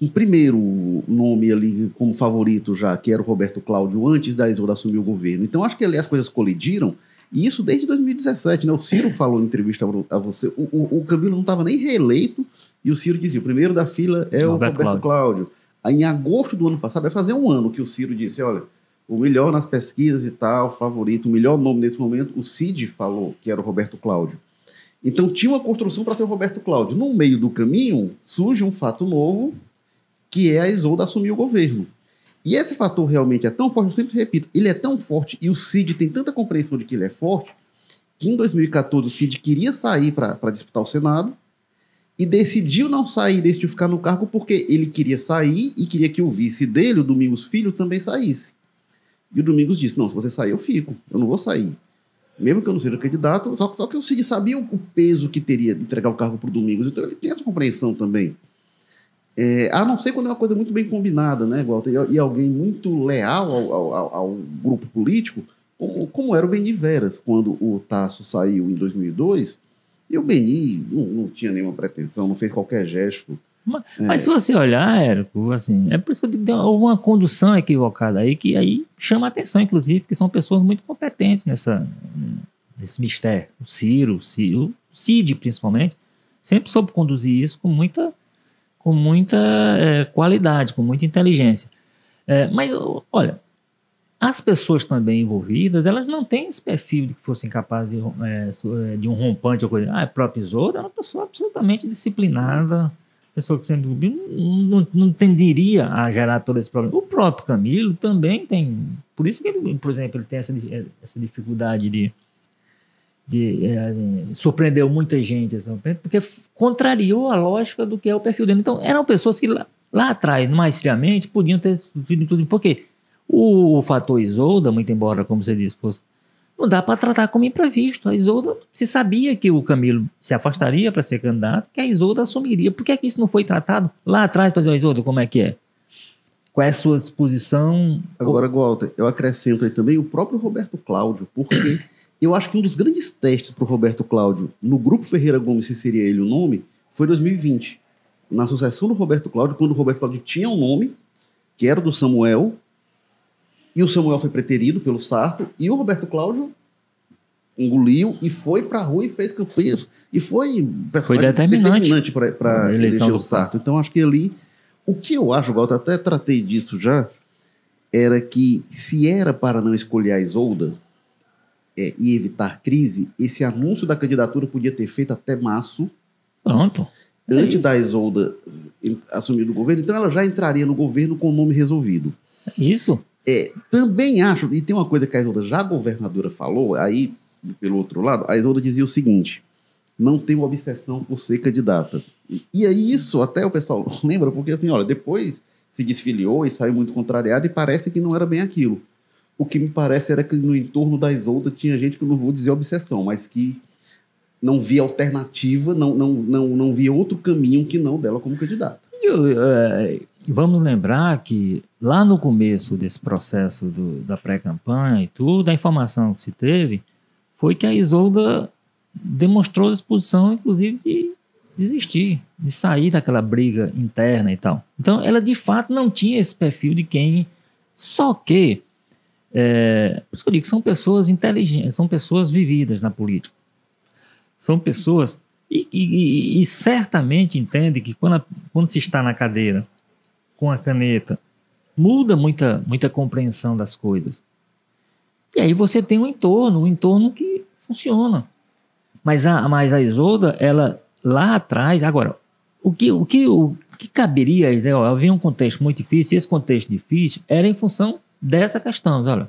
um primeiro nome ali como favorito já, que era o Roberto Cláudio, antes da Isolda assumir o governo. Então acho que ali as coisas colidiram e isso desde 2017, né? O Ciro falou em entrevista a você. O, o, o Camilo não estava nem reeleito e o Ciro dizia: o primeiro da fila é o Roberto, Roberto Cláudio. Aí, em agosto do ano passado, vai fazer um ano que o Ciro disse: olha, o melhor nas pesquisas e tal, favorito, o melhor nome nesse momento, o Cid falou que era o Roberto Cláudio. Então tinha uma construção para ser o Roberto Cláudio. No meio do caminho, surge um fato novo, que é a Isolda assumir o governo. E esse fator realmente é tão forte, eu sempre repito, ele é tão forte e o Cid tem tanta compreensão de que ele é forte, que em 2014 o Cid queria sair para disputar o Senado e decidiu não sair, decidiu ficar no cargo porque ele queria sair e queria que o vice dele, o Domingos Filho, também saísse. E o Domingos disse: Não, se você sair, eu fico, eu não vou sair. Mesmo que eu não seja candidato, só, só que o Cid sabia o, peso que teria de entregar o cargo para o Domingos, então ele tem essa compreensão também. É, a não ser quando é uma coisa muito bem combinada, né, Walter? E, e alguém muito leal ao, ao, ao, grupo político, como, como, era o Beni Veras, quando o Tasso saiu em 2002, e o Beni não, não tinha nenhuma pretensão, não fez qualquer gesto. Mas, é. mas se você olhar, Érico, assim, é por isso que eu digo, houve uma condução equivocada aí, que aí chama a atenção, inclusive, porque são pessoas muito competentes nessa, nesse mistério. O Ciro, o, Ciro, o Cid, principalmente, sempre soube conduzir isso com muita com muita é, qualidade, com muita inteligência. É, mas, olha, as pessoas também envolvidas, elas não têm esse perfil de que fossem capazes de, é, de um rompante ou coisa. Ah, a própria Isolda é uma pessoa absolutamente disciplinada, pessoa que sempre não, não, não, tenderia a gerar todo esse problema. O próprio Camilo também tem, por isso que ele, por exemplo, ele tem essa, essa dificuldade de de, é, surpreendeu muita gente, assim, porque contrariou a lógica do que é o perfil dele. Então, eram pessoas que lá, lá atrás, mais friamente, podiam ter sido, inclusive, porque o, o, fator Isolda, muito embora, como você disse, fosse, não dá para tratar como imprevisto. A Isolda, se sabia que o Camilo se afastaria para ser candidato, que a Isolda assumiria. Por que, é que isso não foi tratado lá atrás para dizer, Isolda, como é que é? Qual é a sua disposição? Agora, Walter, eu acrescento aí também o próprio Roberto Cláudio, porque eu acho que um dos grandes testes para o Roberto Cláudio no grupo Ferreira Gomes, se seria ele o nome, foi 2020. Na sucessão do Roberto Cláudio, quando o Roberto Cláudio tinha um nome, que era do Samuel, e o Samuel foi preterido pelo Sarto, e o Roberto Cláudio engoliu e foi para a rua e fez campanha. E foi, foi determinante, determinante para a eleição do Sarto. Então acho que ali. O que eu acho, Walter, até tratei disso já, era que se era para não escolher a Isolda, é, e evitar crise, esse anúncio da candidatura podia ter feito até março. Pronto. É antes da Isolda assumir o governo, então ela já entraria no governo com o nome resolvido. Isso. É, também acho, e tem uma coisa que a Isolda, já governadora, falou, aí, pelo outro lado, a Isolda dizia o seguinte: não tenho obsessão por ser candidata. E, e aí, isso até o pessoal lembra, porque assim, olha, depois se desfiliou e saiu muito contrariado e parece que não era bem aquilo. O que me parece era que no entorno da Isolda tinha gente que eu não vou dizer obsessão, mas que não via alternativa, não, não, não, não via outro caminho que não dela como candidata. É, vamos lembrar que lá no começo desse processo do, da pré-campanha e tudo, a informação que se teve foi que a Isolda demonstrou disposição, inclusive, de desistir, de sair daquela briga interna e tal. Então, ela de fato não tinha esse perfil de quem. Só que, é, por isso que eu digo são pessoas inteligentes, são pessoas vividas na política. São pessoas. E, e, e, certamente entende que quando, a, quando se está na cadeira com a caneta, muda muita, muita compreensão das coisas. E aí você tem um entorno, um entorno que funciona. Mas a, mas a Isolda, ela lá atrás, agora, o que, o que, o que caberia, ó, havia um contexto muito difícil, e esse contexto difícil era em função dessa questão, olha,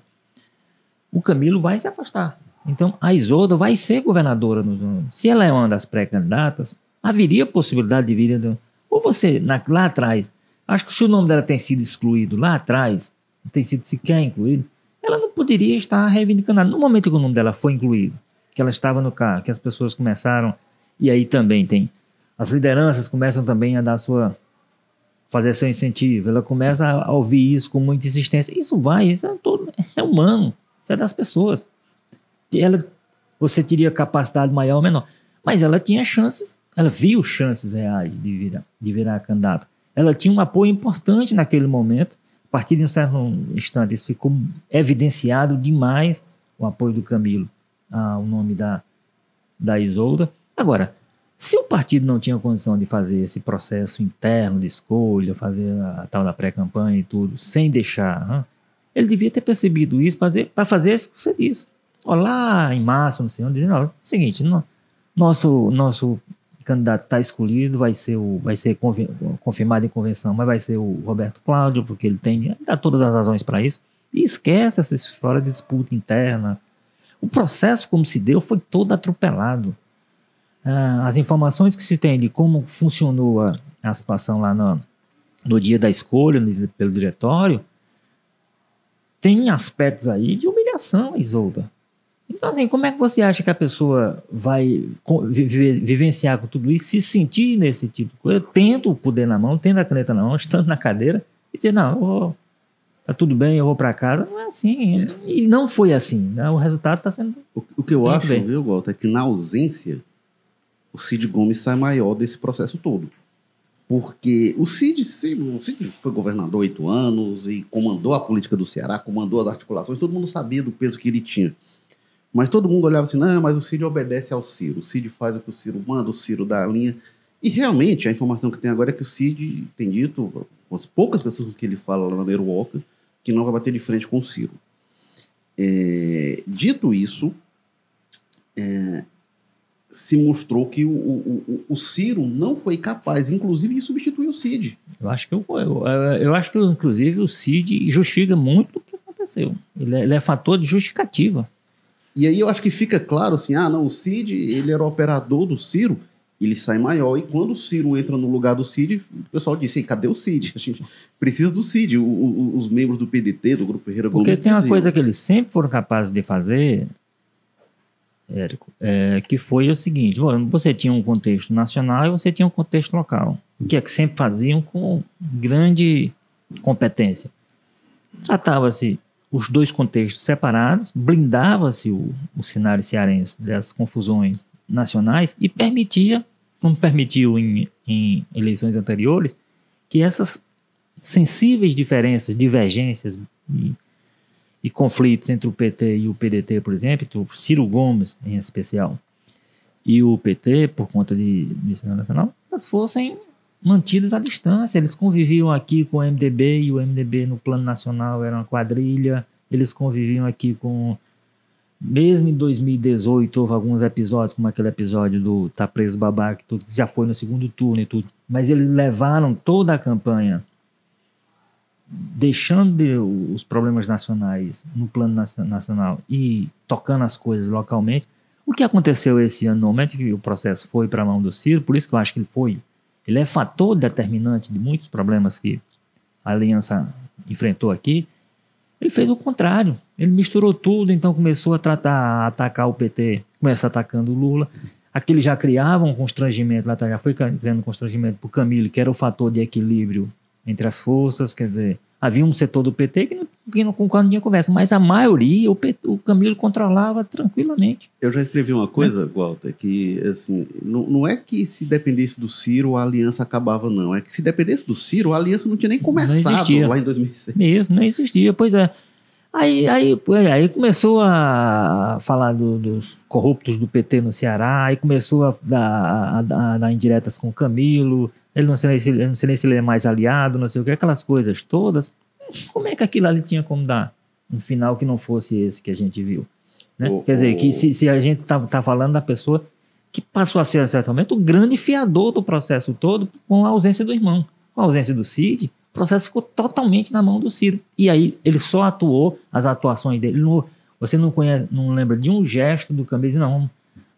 o Camilo vai se afastar. Então, a Isolda vai ser governadora. No, se ela é uma das pré-candidatas, haveria possibilidade de vir... Do, ou você, na, lá atrás, acho que se o nome dela tem sido excluído lá atrás, não tem sido sequer incluído, ela não poderia estar reivindicando No momento que o nome dela foi incluído, que ela estava no carro, que as pessoas começaram e aí também tem as lideranças começam também a dar sua fazer seu incentivo, ela começa a ouvir isso com muita insistência. Isso vai, isso é, todo, é humano, isso é das pessoas. Ela, você teria capacidade maior ou menor, mas ela tinha chances, ela viu chances reais de virar, de virar candidata. Ela tinha um apoio importante naquele momento. A partir de um certo instante, isso ficou evidenciado demais o apoio do Camilo ao nome da, da Isolda. Agora, se o partido não tinha condição de fazer esse processo interno de escolha, fazer a tal da pré-campanha e tudo, sem deixar, ele devia ter percebido isso para fazer, fazer isso que você disse. Olá, em março, não sei onde, não, é seguinte, no, nosso, nosso candidato está escolhido, vai ser, o, vai ser confirmado em convenção, mas vai ser o Roberto Cláudio, porque ele tem dá todas as razões para isso. E esquece essa história de disputa interna. O processo, como se deu, foi todo atropelado. Ah, as informações que se tem de como funcionou a, a situação lá no, no dia da escolha no, pelo diretório, tem aspectos aí de humilhação, Isolda. Então, assim, como é que você acha que a pessoa vai viver, vivenciar com tudo isso, se sentir nesse tipo de coisa, tendo o poder na mão, tendo a caneta na mão, estando na cadeira, e dizer, não, vou, tá tudo bem, eu vou para casa. Não é assim. É. E não foi assim. Né? O resultado está sendo. O, o, que eu acho, bem. viu, Walter, é que na ausência o Cid Gomes sai maior desse processo todo. Porque o Cid, o Cid foi governador oito anos e comandou a política do Ceará, comandou as articulações, todo mundo sabia do peso que ele tinha. Mas todo mundo olhava assim, não, mas o Cid obedece ao Ciro, o Cid faz o que o Ciro manda, o Ciro dá a linha. E realmente, a informação que tem agora é que o Cid tem dito, as poucas pessoas que ele fala lá na Meruoca, que não vai bater de frente com o Ciro. É, dito isso, é, se mostrou que o, o, o, Ciro não foi capaz, inclusive, de substituir o Cid. Eu acho que, eu, eu, eu acho que inclusive, o Cid justifica muito o que aconteceu. Ele é, ele é, fator de justificativa. E aí eu acho que fica claro assim, ah, não, o Cid, ele era operador do Ciro, ele sai maior, e quando o Ciro entra no lugar do Cid, o pessoal disse, cadê o Cid? A gente precisa do Cid. O, os membros do PDT, do Grupo Ferreira Gomes... Porque tem uma coisa que eles sempre foram capazes de fazer, Érico, é, que foi o seguinte: você tinha um contexto nacional e você tinha um contexto local, o que é que sempre faziam com grande competência. Tratava-se os dois contextos separados, blindava-se o, o cenário cearense das confusões nacionais e permitia, como permitiu em, em eleições anteriores, que essas sensíveis diferenças, divergências e e conflitos entre o PT e o PDT, por exemplo, Ciro Gomes em especial, e o PT, por conta de Ministério Nacional, elas fossem mantidas à distância. Eles conviviam aqui com o MDB e o MDB no plano nacional era uma quadrilha. Eles conviviam aqui com. Mesmo em 2018 houve alguns episódios, como aquele episódio do Tá Preso Babaca, que já foi no segundo turno e tudo. Mas eles levaram toda a campanha deixando de, os problemas nacionais no plano nacional e tocando as coisas localmente. O que aconteceu esse ano, no momento que o processo foi para a mão do Ciro, por isso que eu acho que ele foi, ele é fator determinante de muitos problemas que a aliança enfrentou aqui. Ele fez o contrário. Ele misturou tudo, então começou a tratar, a atacar o PT, começou atacando o Lula. Aquele já criava um constrangimento, lá já foi criando constrangimento para o Camilo, que era o fator de equilíbrio entre as forças, quer dizer, havia um setor do PT que não, que não, com qual não tinha conversa, mas a maioria o, PT, o Camilo controlava tranquilamente. Eu já escrevi uma coisa, é. Walter, que assim, não, não é que se dependesse do Ciro a aliança acabava, não. É que se dependesse do Ciro, a aliança não tinha nem começado lá em 2006. Isso, não existia, pois é. Aí, aí, aí começou a falar do, dos corruptos do PT no Ceará, aí começou a dar, a, a, a dar indiretas com o Camilo, ele não sei, se, não sei nem se ele é mais aliado, não sei o que, aquelas coisas todas. Como é que aquilo ali tinha como dar um final que não fosse esse que a gente viu? Né? O, Quer dizer, o... que se, se, a gente tá, tá falando da pessoa que passou a ser, a certo momento, o grande fiador do processo todo com a ausência do irmão. Com a ausência do Cid, o processo ficou totalmente na mão do Ciro. E aí ele só atuou, as atuações dele. No, você não conhece, não lembra de um gesto do Camilo, não,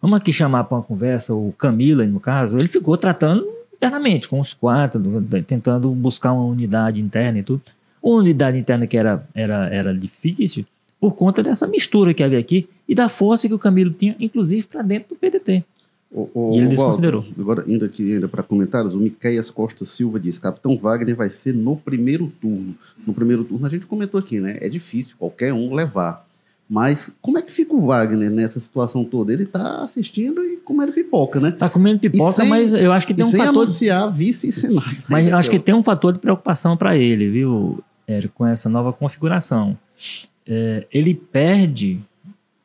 vamos aqui chamar para uma conversa o Camila, no caso, ele ficou tratando internamente, com os quatro, tentando buscar uma unidade interna e tudo. Uma unidade interna que era, era, era difícil por conta dessa mistura que havia aqui e da força que o Camilo tinha, inclusive para dentro do PDT. O, o, e ele desconsiderou. Walter, agora, indo aqui ainda para comentários, o Miqueias Costa Silva diz: Capitão Wagner vai ser no primeiro turno. No primeiro turno, a gente comentou aqui, né? É difícil qualquer um levar. Mas como é que fica o Wagner nessa situação toda? Ele está assistindo e comendo pipoca, né? Está comendo pipoca, sem, mas eu acho que tem um sem fator. anunciar vice e senado. Mas eu acho que tem um fator de preocupação para ele, viu, Érico, com essa nova configuração. É, ele perde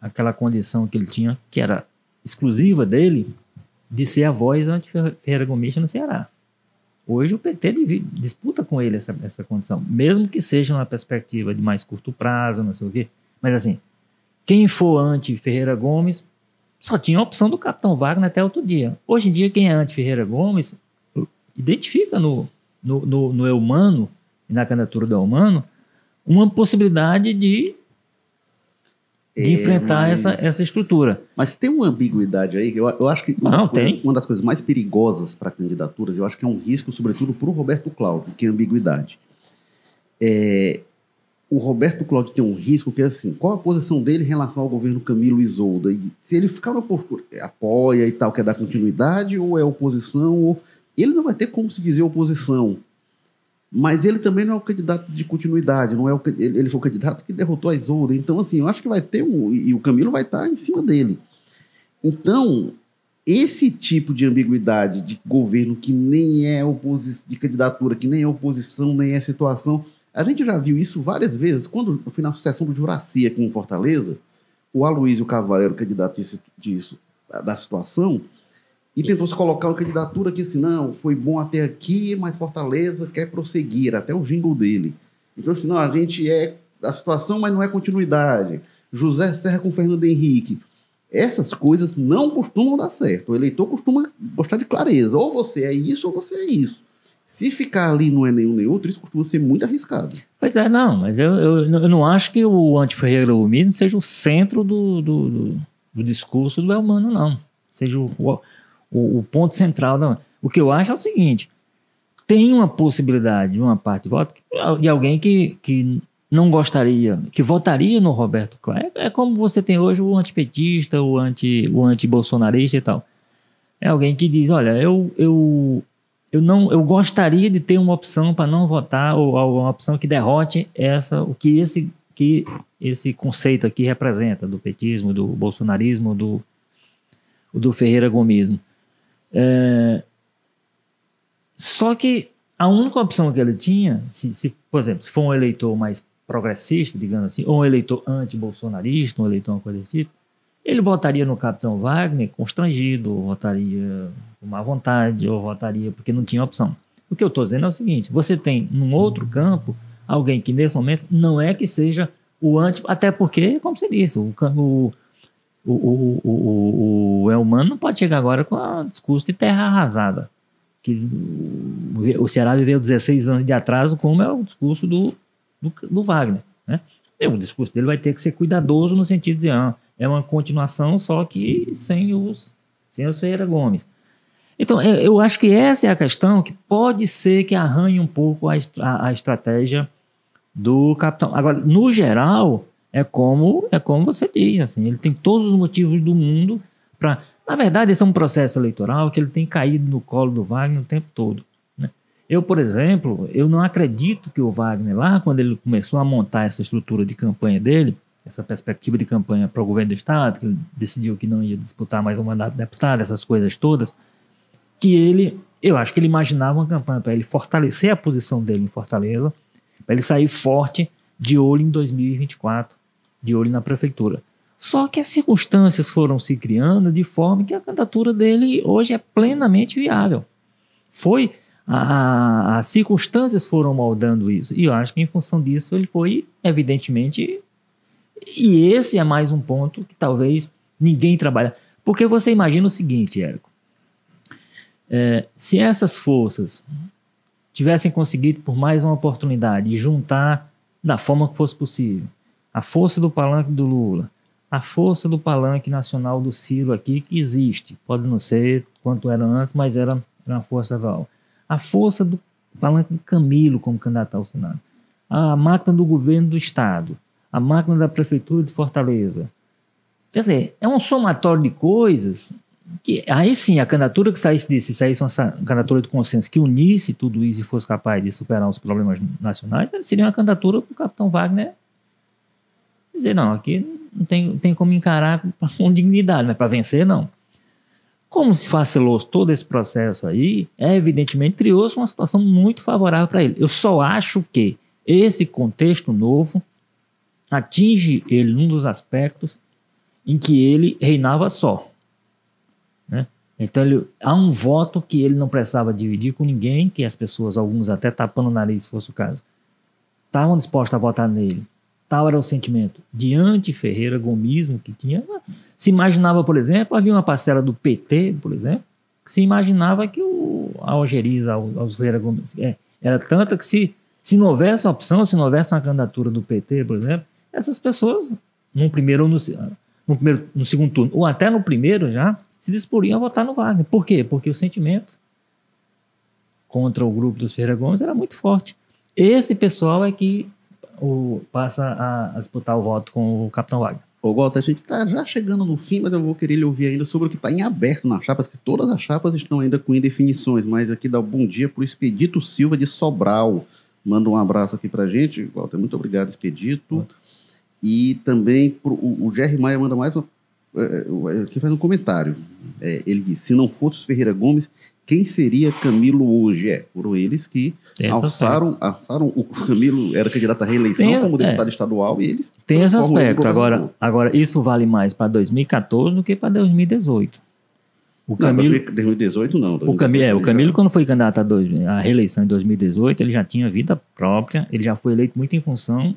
aquela condição que ele tinha, que era exclusiva dele, de ser a voz anti-Ferreira Gomista no Ceará. Hoje o PT disputa com ele essa, essa condição, mesmo que seja uma perspectiva de mais curto prazo, não sei o quê. Mas assim, quem for anti-Ferreira Gomes só tinha a opção do Capitão Wagner até outro dia. Hoje em dia, quem é anti-Ferreira Gomes identifica no, no, no, no Eumano e na candidatura do Eumano uma possibilidade de, de é, enfrentar mas, essa, essa estrutura. Mas tem uma ambiguidade aí, eu, eu acho que uma, Não, das coisas, uma das coisas mais perigosas para candidaturas, eu acho que é um risco, sobretudo para o Roberto Cláudio, que é ambiguidade. É, o Roberto Cláudio tem um risco que é assim, qual a posição dele em relação ao governo Camilo Isolda? E se ele ficar na postura, é, apoia e tal, quer dar continuidade, ou é oposição, ou... ele não vai ter como se dizer oposição. Mas ele também não é o candidato de continuidade, não é o, ele foi o candidato que derrotou a Isolda. Então, assim, eu acho que vai ter um. E o Camilo vai estar em cima dele. Então, esse tipo de ambiguidade de governo que nem é oposição, de candidatura, que nem é oposição, nem é situação a gente já viu isso várias vezes. Quando foi na sucessão do Juraci em Fortaleza, o Aloysio Carvalho era o candidato disso, da situação, e tentou se colocar uma candidatura que, assim, não, foi bom até aqui, mas Fortaleza quer prosseguir, até o jingle dele. Então, assim, não, a gente é da situação, mas não é continuidade. José Serra com Fernando Henrique. Essas coisas não costumam dar certo. O eleitor costuma gostar de clareza. Ou você é isso ou você é isso. Se ficar ali não é nenhum nem outro, isso costuma ser muito arriscado. Pois é, não, mas eu, eu, eu não acho que o antiferreirismo seja o centro do, do, do, do, discurso do Elmano, não. Seja o, o, o, ponto central. O que eu acho é o seguinte: tem uma possibilidade de uma parte de voto de alguém que, que não gostaria, que votaria no Roberto Cláudio. É, é como você tem hoje o antipetista, o anti o anti-bolsonarista e tal. É alguém que diz: olha, eu, eu eu não eu gostaria de ter uma opção para não votar ou, ou, uma opção que derrote essa o que esse que esse conceito aqui representa do petismo do bolsonarismo do do Ferreira Gomismo. É, só que a única opção que ele tinha se, se por exemplo se for um eleitor mais progressista digamos assim ou um eleitor anti-bolsonarista um eleitor uma coisa desse tipo ele votaria no Capitão Wagner constrangido, ou votaria com má vontade, ou votaria porque não tinha opção. O que eu estou dizendo é o seguinte: você tem num outro campo alguém que nesse momento não é que seja o anti, até porque, como você disse, o, o, o, o, o, o Elman não pode chegar agora com um discurso de terra arrasada. Que o Ceará viveu 16 anos de atraso, como é o discurso do, do, do Wagner. Né? E o discurso dele vai ter que ser cuidadoso no sentido de ah, é uma continuação, só que sem os, sem os Ferreira Gomes. Então, eu acho que essa é a questão que pode ser que arranhe um pouco a, a, a estratégia do capitão. Agora, no geral, é como é como você diz, assim, ele tem todos os motivos do mundo para. Na verdade, esse é um processo eleitoral que ele tem caído no colo do Wagner o tempo todo. Né? Eu, por exemplo, eu não acredito que o Wagner, lá quando ele começou a montar essa estrutura de campanha dele, essa perspectiva de campanha para o governo do Estado, que ele decidiu que não ia disputar mais um mandato de deputado, essas coisas todas, que ele, eu acho que ele imaginava uma campanha para ele fortalecer a posição dele em Fortaleza, para ele sair forte de olho em 2024, de olho na prefeitura. Só que as circunstâncias foram se criando de forma que a candidatura dele hoje é plenamente viável. Foi as circunstâncias foram moldando isso. E eu acho que em função disso ele foi, evidentemente. E esse é mais um ponto que talvez ninguém trabalha. Porque você imagina o seguinte, Érico. É, se essas forças tivessem conseguido por mais uma oportunidade juntar da forma que fosse possível a força do palanque do Lula, a força do palanque nacional do Ciro aqui, que existe. Pode não ser quanto era antes, mas era, era uma força val. A força do palanque do Camilo como candidato ao Senado. A máquina do governo do Estado. A máquina da Prefeitura de Fortaleza. Quer dizer, é um somatório de coisas que aí sim, a candidatura que saísse disso, se saísse uma candidatura de consenso que unisse tudo isso e fosse capaz de superar os problemas nacionais, seria uma candidatura para o capitão Wagner dizer, não, aqui não tem, tem como encarar com dignidade, mas para vencer, não. Como se facilou todo esse processo aí, é evidentemente criou-se uma situação muito favorável para ele. Eu só acho que esse contexto novo atinge ele num dos aspectos em que ele reinava só. Né? Então ele, há um voto que ele não precisava dividir com ninguém, que as pessoas, alguns até tapando o nariz, se fosse o caso, estavam dispostos a votar nele tal era o sentimento de anti-Ferreira Gomismo que tinha. Se imaginava, por exemplo, havia uma parcela do PT, por exemplo, que se imaginava que o, a Algeriza, aos Ferreira Gomes, é, era tanta que se, se não houvesse a opção, se não houvesse uma candidatura do PT, por exemplo, essas pessoas, no primeiro ou no, no, primeiro, no segundo turno, ou até no primeiro já, se disporiam a votar no Wagner. Por quê? Porque o sentimento contra o grupo dos Ferreira Gomes era muito forte. Esse pessoal é que o, passa a, a, disputar o voto com o Capitão Wagner. Ô, Walter, a gente está já chegando no fim, mas eu vou querer lhe ouvir ainda sobre o que está em aberto nas chapas, que todas as chapas estão ainda com indefinições, mas aqui dá um bom dia para o Expedito Silva de Sobral. Manda um abraço aqui para a gente. Walter, muito obrigado, Expedito. E também pro, o, o Jerry Maia manda mais uma. É, é, que faz um comentário. É, ele diz: se não fosse os Ferreira Gomes, quem seria Camilo hoje? É, foram eles que alçaram, alçaram, o Camilo era candidato à reeleição tem, como deputado é, estadual e eles tem esse aspecto. Agora, agora isso vale mais para 2014 do que para 2018. O Camilo, não, 2018 não. 2018, o Camilo, é, o Camilo quando foi candidato à reeleição em 2018, ele já tinha vida própria, ele já foi eleito muito em função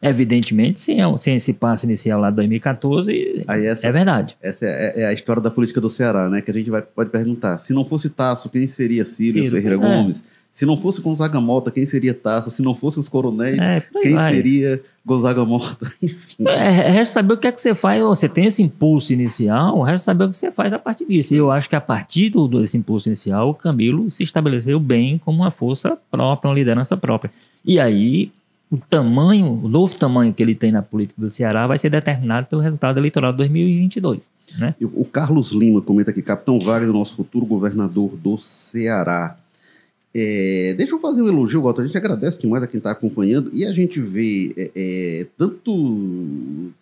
Evidentemente, sem, sem esse passe inicial lá de 2014, essa, é verdade. Essa é, é, a história da política do Ceará, né? Que a gente vai, pode perguntar. Se não fosse Tasso, quem seria Ciro, Ciro Ferreira é. Gomes? Se não fosse Gonzaga Mota, quem seria Tasso? Se não fosse os coronéis, é, quem vai. seria Gonzaga Mota? Enfim. É, resta saber o que é que você faz. Você tem esse impulso inicial, resta saber o que você faz a partir disso. E eu acho que a partir do, desse impulso inicial, o Camilo se estabeleceu bem como uma força própria, uma liderança própria. E aí, o tamanho, o novo tamanho que ele tem na política do Ceará vai ser determinado pelo resultado eleitoral de 2022. Né? O Carlos Lima comenta aqui, Capitão Wagner, nosso futuro governador do Ceará. É, deixa eu fazer um elogio, Walter. A gente agradece demais a quem está acompanhando e a gente vê é, é, tanto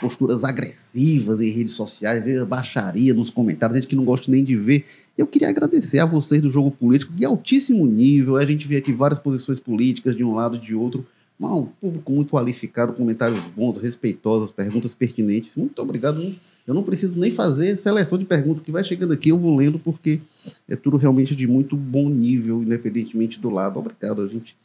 posturas agressivas em redes sociais, vê baixaria nos comentários, gente que não gosta nem de ver. Eu queria agradecer a vocês do jogo político de altíssimo nível. A gente vê aqui várias posições políticas de um lado e de outro um público muito qualificado, comentários bons, respeitosos, perguntas pertinentes. Muito obrigado. Eu não preciso nem fazer seleção de perguntas, que vai chegando aqui, eu vou lendo, porque é tudo realmente de muito bom nível, independentemente do lado. Obrigado, a gente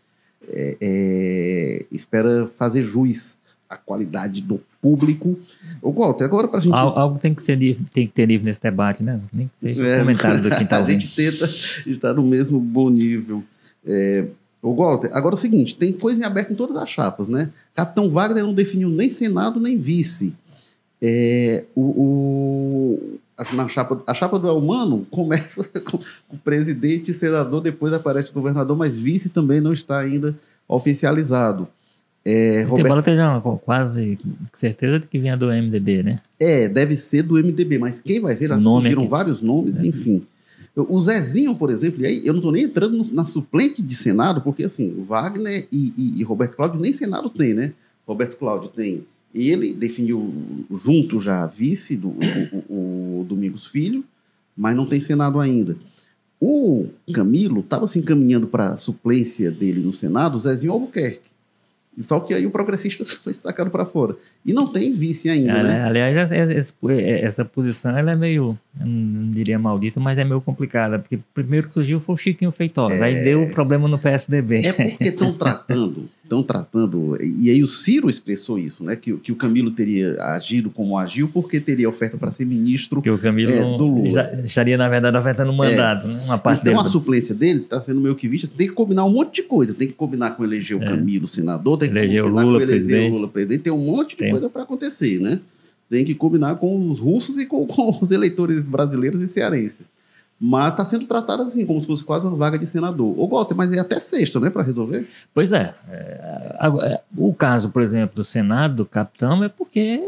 é, é, espera fazer juiz à qualidade do público. O Walter, agora para a gente. Algo, algo, tem, que ser, tem que ter nível nesse debate, né? Nem que seja é, comentário do ouvindo. A gente tenta estar no mesmo bom nível. É, o Walter, agora é o seguinte, tem coisa em aberto em todas as chapas, né? Capitão Wagner não definiu nem Senado nem vice. É, o, o, a, na chapa, a chapa do Elmano começa com o presidente e senador, depois aparece o governador, mas vice também não está ainda oficializado. É, Roberto... Embora esteja quase certeza de que vinha do MDB, né? É, deve ser do MDB, mas quem vai ser? Já surgiram aqui. vários nomes, é. enfim. O Zezinho, por exemplo, e aí eu não estou nem entrando na suplente de Senado, porque assim, Wagner e, e, e Roberto Cláudio nem Senado tem, né? Roberto Cláudio tem ele, definiu junto já vice do o, o, Domingos Filho, mas não tem Senado ainda. O Camilo estava se encaminhando para a suplência dele no Senado, o Zezinho Albuquerque. Só que aí o progressista foi sacado para fora. E não tem vice ainda, é, né? Aliás, essa, essa posição ela é meio, não diria maldita, mas é meio complicada. Porque primeiro que surgiu foi o Chiquinho Feitosa. É... Aí deu problema no PSDB. É porque estão tratando, estão tratando. E aí o Ciro expressou isso, né? Que, que o Camilo teria agido como agiu porque teria oferta para ser ministro que o Camilo é, do Lula. estaria, na verdade, ofertando o mandato, é. né? Uma parte então dele. a suplência dele está sendo meio que vista. Você tem que combinar um monte de coisa. Tem que combinar com eleger o é. Camilo senador, tem que eleger combinar Lula, eleger presidente. o Lula presidente. Tem um monte de tem. coisa para acontecer, né? Tem que combinar com os russos e com, com os eleitores brasileiros e cearenses. Mas está sendo tratado assim, como se fosse quase uma vaga de senador. Ô, Walter, mas é até sexta, né, para resolver? Pois é. é. O caso, por exemplo, do Senado, do capitão, é porque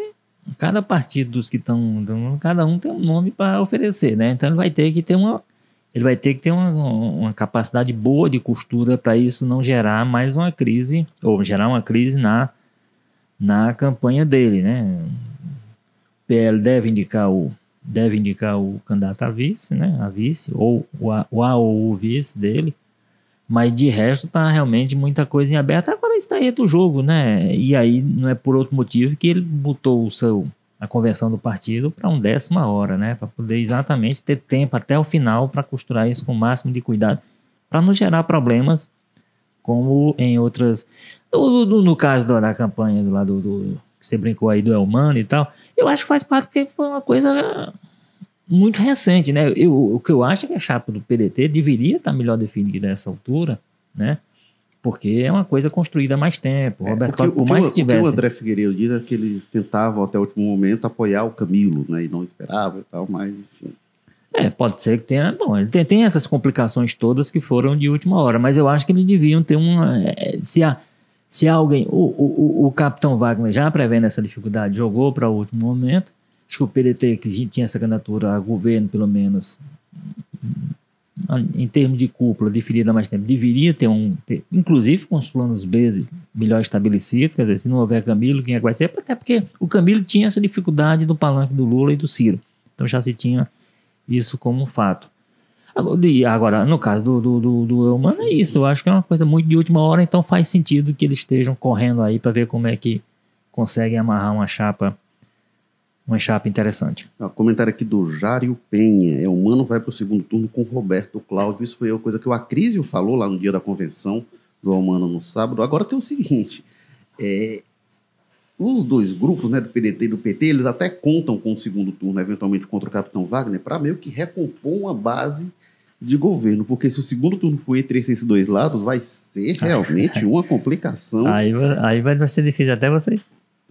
cada partido dos que estão. Cada um tem um nome para oferecer, né? Então ele vai ter que ter uma. Ele vai ter que ter uma, uma capacidade boa de costura para isso não gerar mais uma crise, ou gerar uma crise na, na campanha dele, né? O PL deve indicar o, deve indicar o candidato a vice, né? A vice, ou o A, o a ou o vice dele. Mas de resto tá realmente muita coisa em aberto. Agora está aí do jogo, né? E aí não é por outro motivo que ele botou o seu a convenção do partido para um décima hora, né? Para poder exatamente ter tempo até o final para costurar isso com o máximo de cuidado, para não gerar problemas como em outras. No, no, no caso da, campanha do lado do, que você brincou aí do Elmano e tal, eu acho que faz parte porque foi uma coisa muito recente, né? Eu, o que eu acho é que a chapa do PDT deveria estar melhor definida nessa altura, né? Porque é uma coisa construída há mais tempo. É, Roberto Cláudio, por mais que tivesse... O que o André Figueiredo diz é que eles tentavam até o último momento apoiar o Camilo, né? E não esperavam e tal, mas enfim... É, pode ser que tenha. Bom, ele tem, tem, essas complicações todas que foram de última hora, mas eu acho que eles deviam ter uma. É, se a, se alguém, o, o, o capitão Wagner já prevendo essa dificuldade, jogou para o último momento. Acho que o PDT, que tinha essa candidatura a governo, pelo menos, em termos de cúpula, definida há mais tempo, deveria ter um, ter, inclusive com os planos B melhor estabelecidos, quer dizer, se não houver Camilo, quem é que vai ser? Até porque o Camilo tinha essa dificuldade do palanque do Lula e do Ciro. Então já se tinha isso como fato. Agora, no caso do, do, do, do Eumano, é isso. Eu acho que é uma coisa muito de última hora, então faz sentido que eles estejam correndo aí para ver como é que conseguem amarrar uma chapa uma chapa interessante. Ó, comentário aqui do Jário Penha. É, o Mano vai para o segundo turno com Roberto Cláudio. Isso foi uma coisa que o Acrísio falou lá no dia da convenção do Almano no sábado. Agora tem o seguinte: é, os dois grupos, né, do PDT e do PT, eles até contam com o segundo turno, eventualmente contra o Capitão Wagner, para meio que recompor uma base de governo, porque se o segundo turno for entre esses dois lados, vai ser realmente uma complicação. Aí, aí vai ser difícil até você,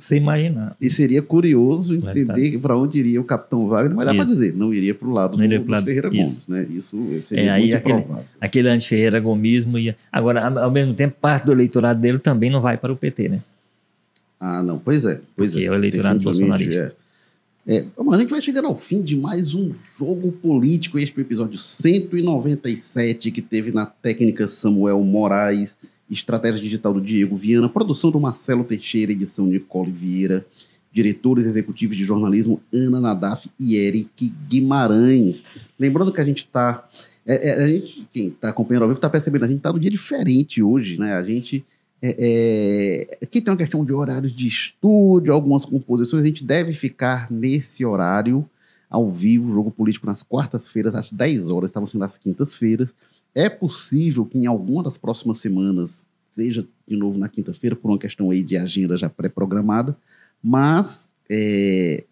você imaginar. E seria curioso entender para onde iria o Capitão Wagner, mas dá para dizer, não iria para o lado do, do lado, Ferreira isso. Gomes, né? Isso seria é, muito aquele, provável. Aquele anti-Ferreira Gomismo ia... Agora, ao mesmo tempo, parte do eleitorado dele também não vai para o PT, né? Ah, não, pois é. Pois Porque é, é o eleitorado bolsonarista. É. É, a gente vai chegando ao fim de mais um jogo político, este é episódio 197 que teve na técnica Samuel Moraes, estratégia digital do Diego Viana, produção do Marcelo Teixeira, edição de Nicole Vieira, diretores executivos de jornalismo Ana Nadaf e Eric Guimarães. Lembrando que a gente está. É, é, a gente, quem está acompanhando ao vivo está percebendo, a gente está no dia diferente hoje, né? A gente é, é, aqui tem uma questão de horários de estúdio, algumas composições. A gente deve ficar nesse horário ao vivo, jogo político nas quartas-feiras, às 10 horas, estava sendo às quintas-feiras. É possível que em alguma das próximas semanas seja de novo na quinta-feira, por uma questão aí de agenda já pré-programada, mas é,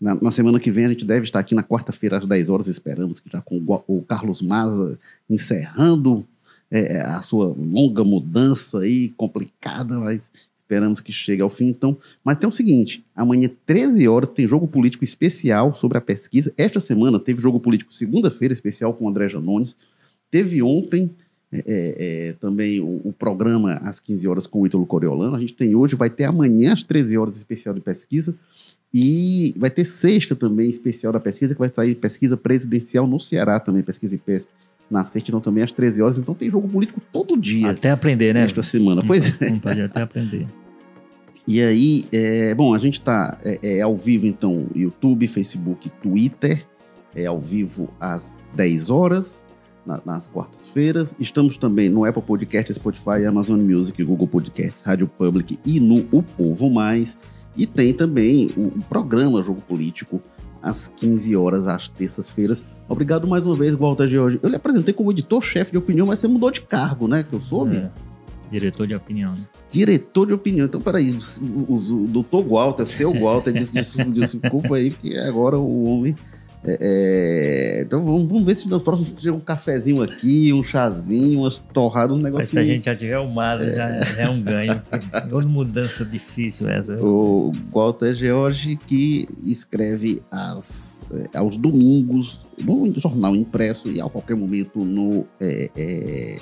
na, na, semana que vem a gente deve estar aqui na quarta-feira às 10 horas, esperamos que já com o, o Carlos Maza encerrando é, a sua longa mudança aí, complicada, mas esperamos que chegue ao fim. Então, mas tem o seguinte: amanhã, 13 horas, tem jogo político especial sobre a pesquisa. Esta semana teve jogo político segunda-feira especial com o André Janones. Teve ontem é, é, é também o, o, programa às 15 horas com o Ítalo Coriolano. A gente tem hoje, vai ter amanhã às 13 horas especial de pesquisa. E vai ter sexta também especial da pesquisa, que vai sair pesquisa presidencial no Ceará também, pesquisa e pesca na sexta, então também às 13 horas. Então tem jogo político todo dia. Até aprender, né? Esta semana, pois é. Pode até aprender. E aí, é, bom, a gente está é, é, ao vivo, então, YouTube, Facebook, Twitter, é ao vivo às 10 horas, na, nas quartas-feiras. Estamos também no Apple Podcast, Spotify, Amazon Music, Google Podcasts, Rádio Public e no O Povo Mais. E tem também o, o programa Jogo Político, às 15 horas, às terças-feiras. Obrigado mais uma vez, Walter George. Eu lhe apresentei como editor-chefe de opinião, mas você mudou de cargo, né? Que eu soube. É. Diretor de opinião, né? Diretor de opinião. Então, peraí, o, o, o doutor Walter, seu Walter, desculpa aí, que agora o homem. É, é, então vamos, vamos, ver se nos próximos chega um cafezinho aqui, um chazinho, umas torradas, um negócio. Se a gente já tiver o Maza, é. já, já, é um ganho. Outra mudança difícil essa. O Walter George que escreve as, é, aos domingos no jornal impresso e a qualquer momento no é, é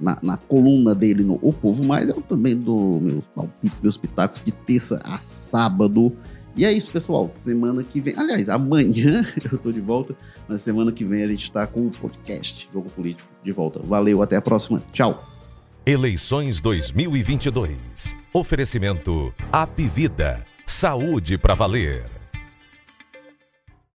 na, na, coluna dele no O Povo Mais, eu também dou meus palpites, meus pitacos de terça a sábado. E é isso, pessoal. Semana que vem, aliás, amanhã eu tô de volta, mas semana que vem a gente está com o podcast Jogo Político de volta. Valeu, até a próxima. Tchau. Eleições 2022. Oferecimento Apivida. Saúde para valer.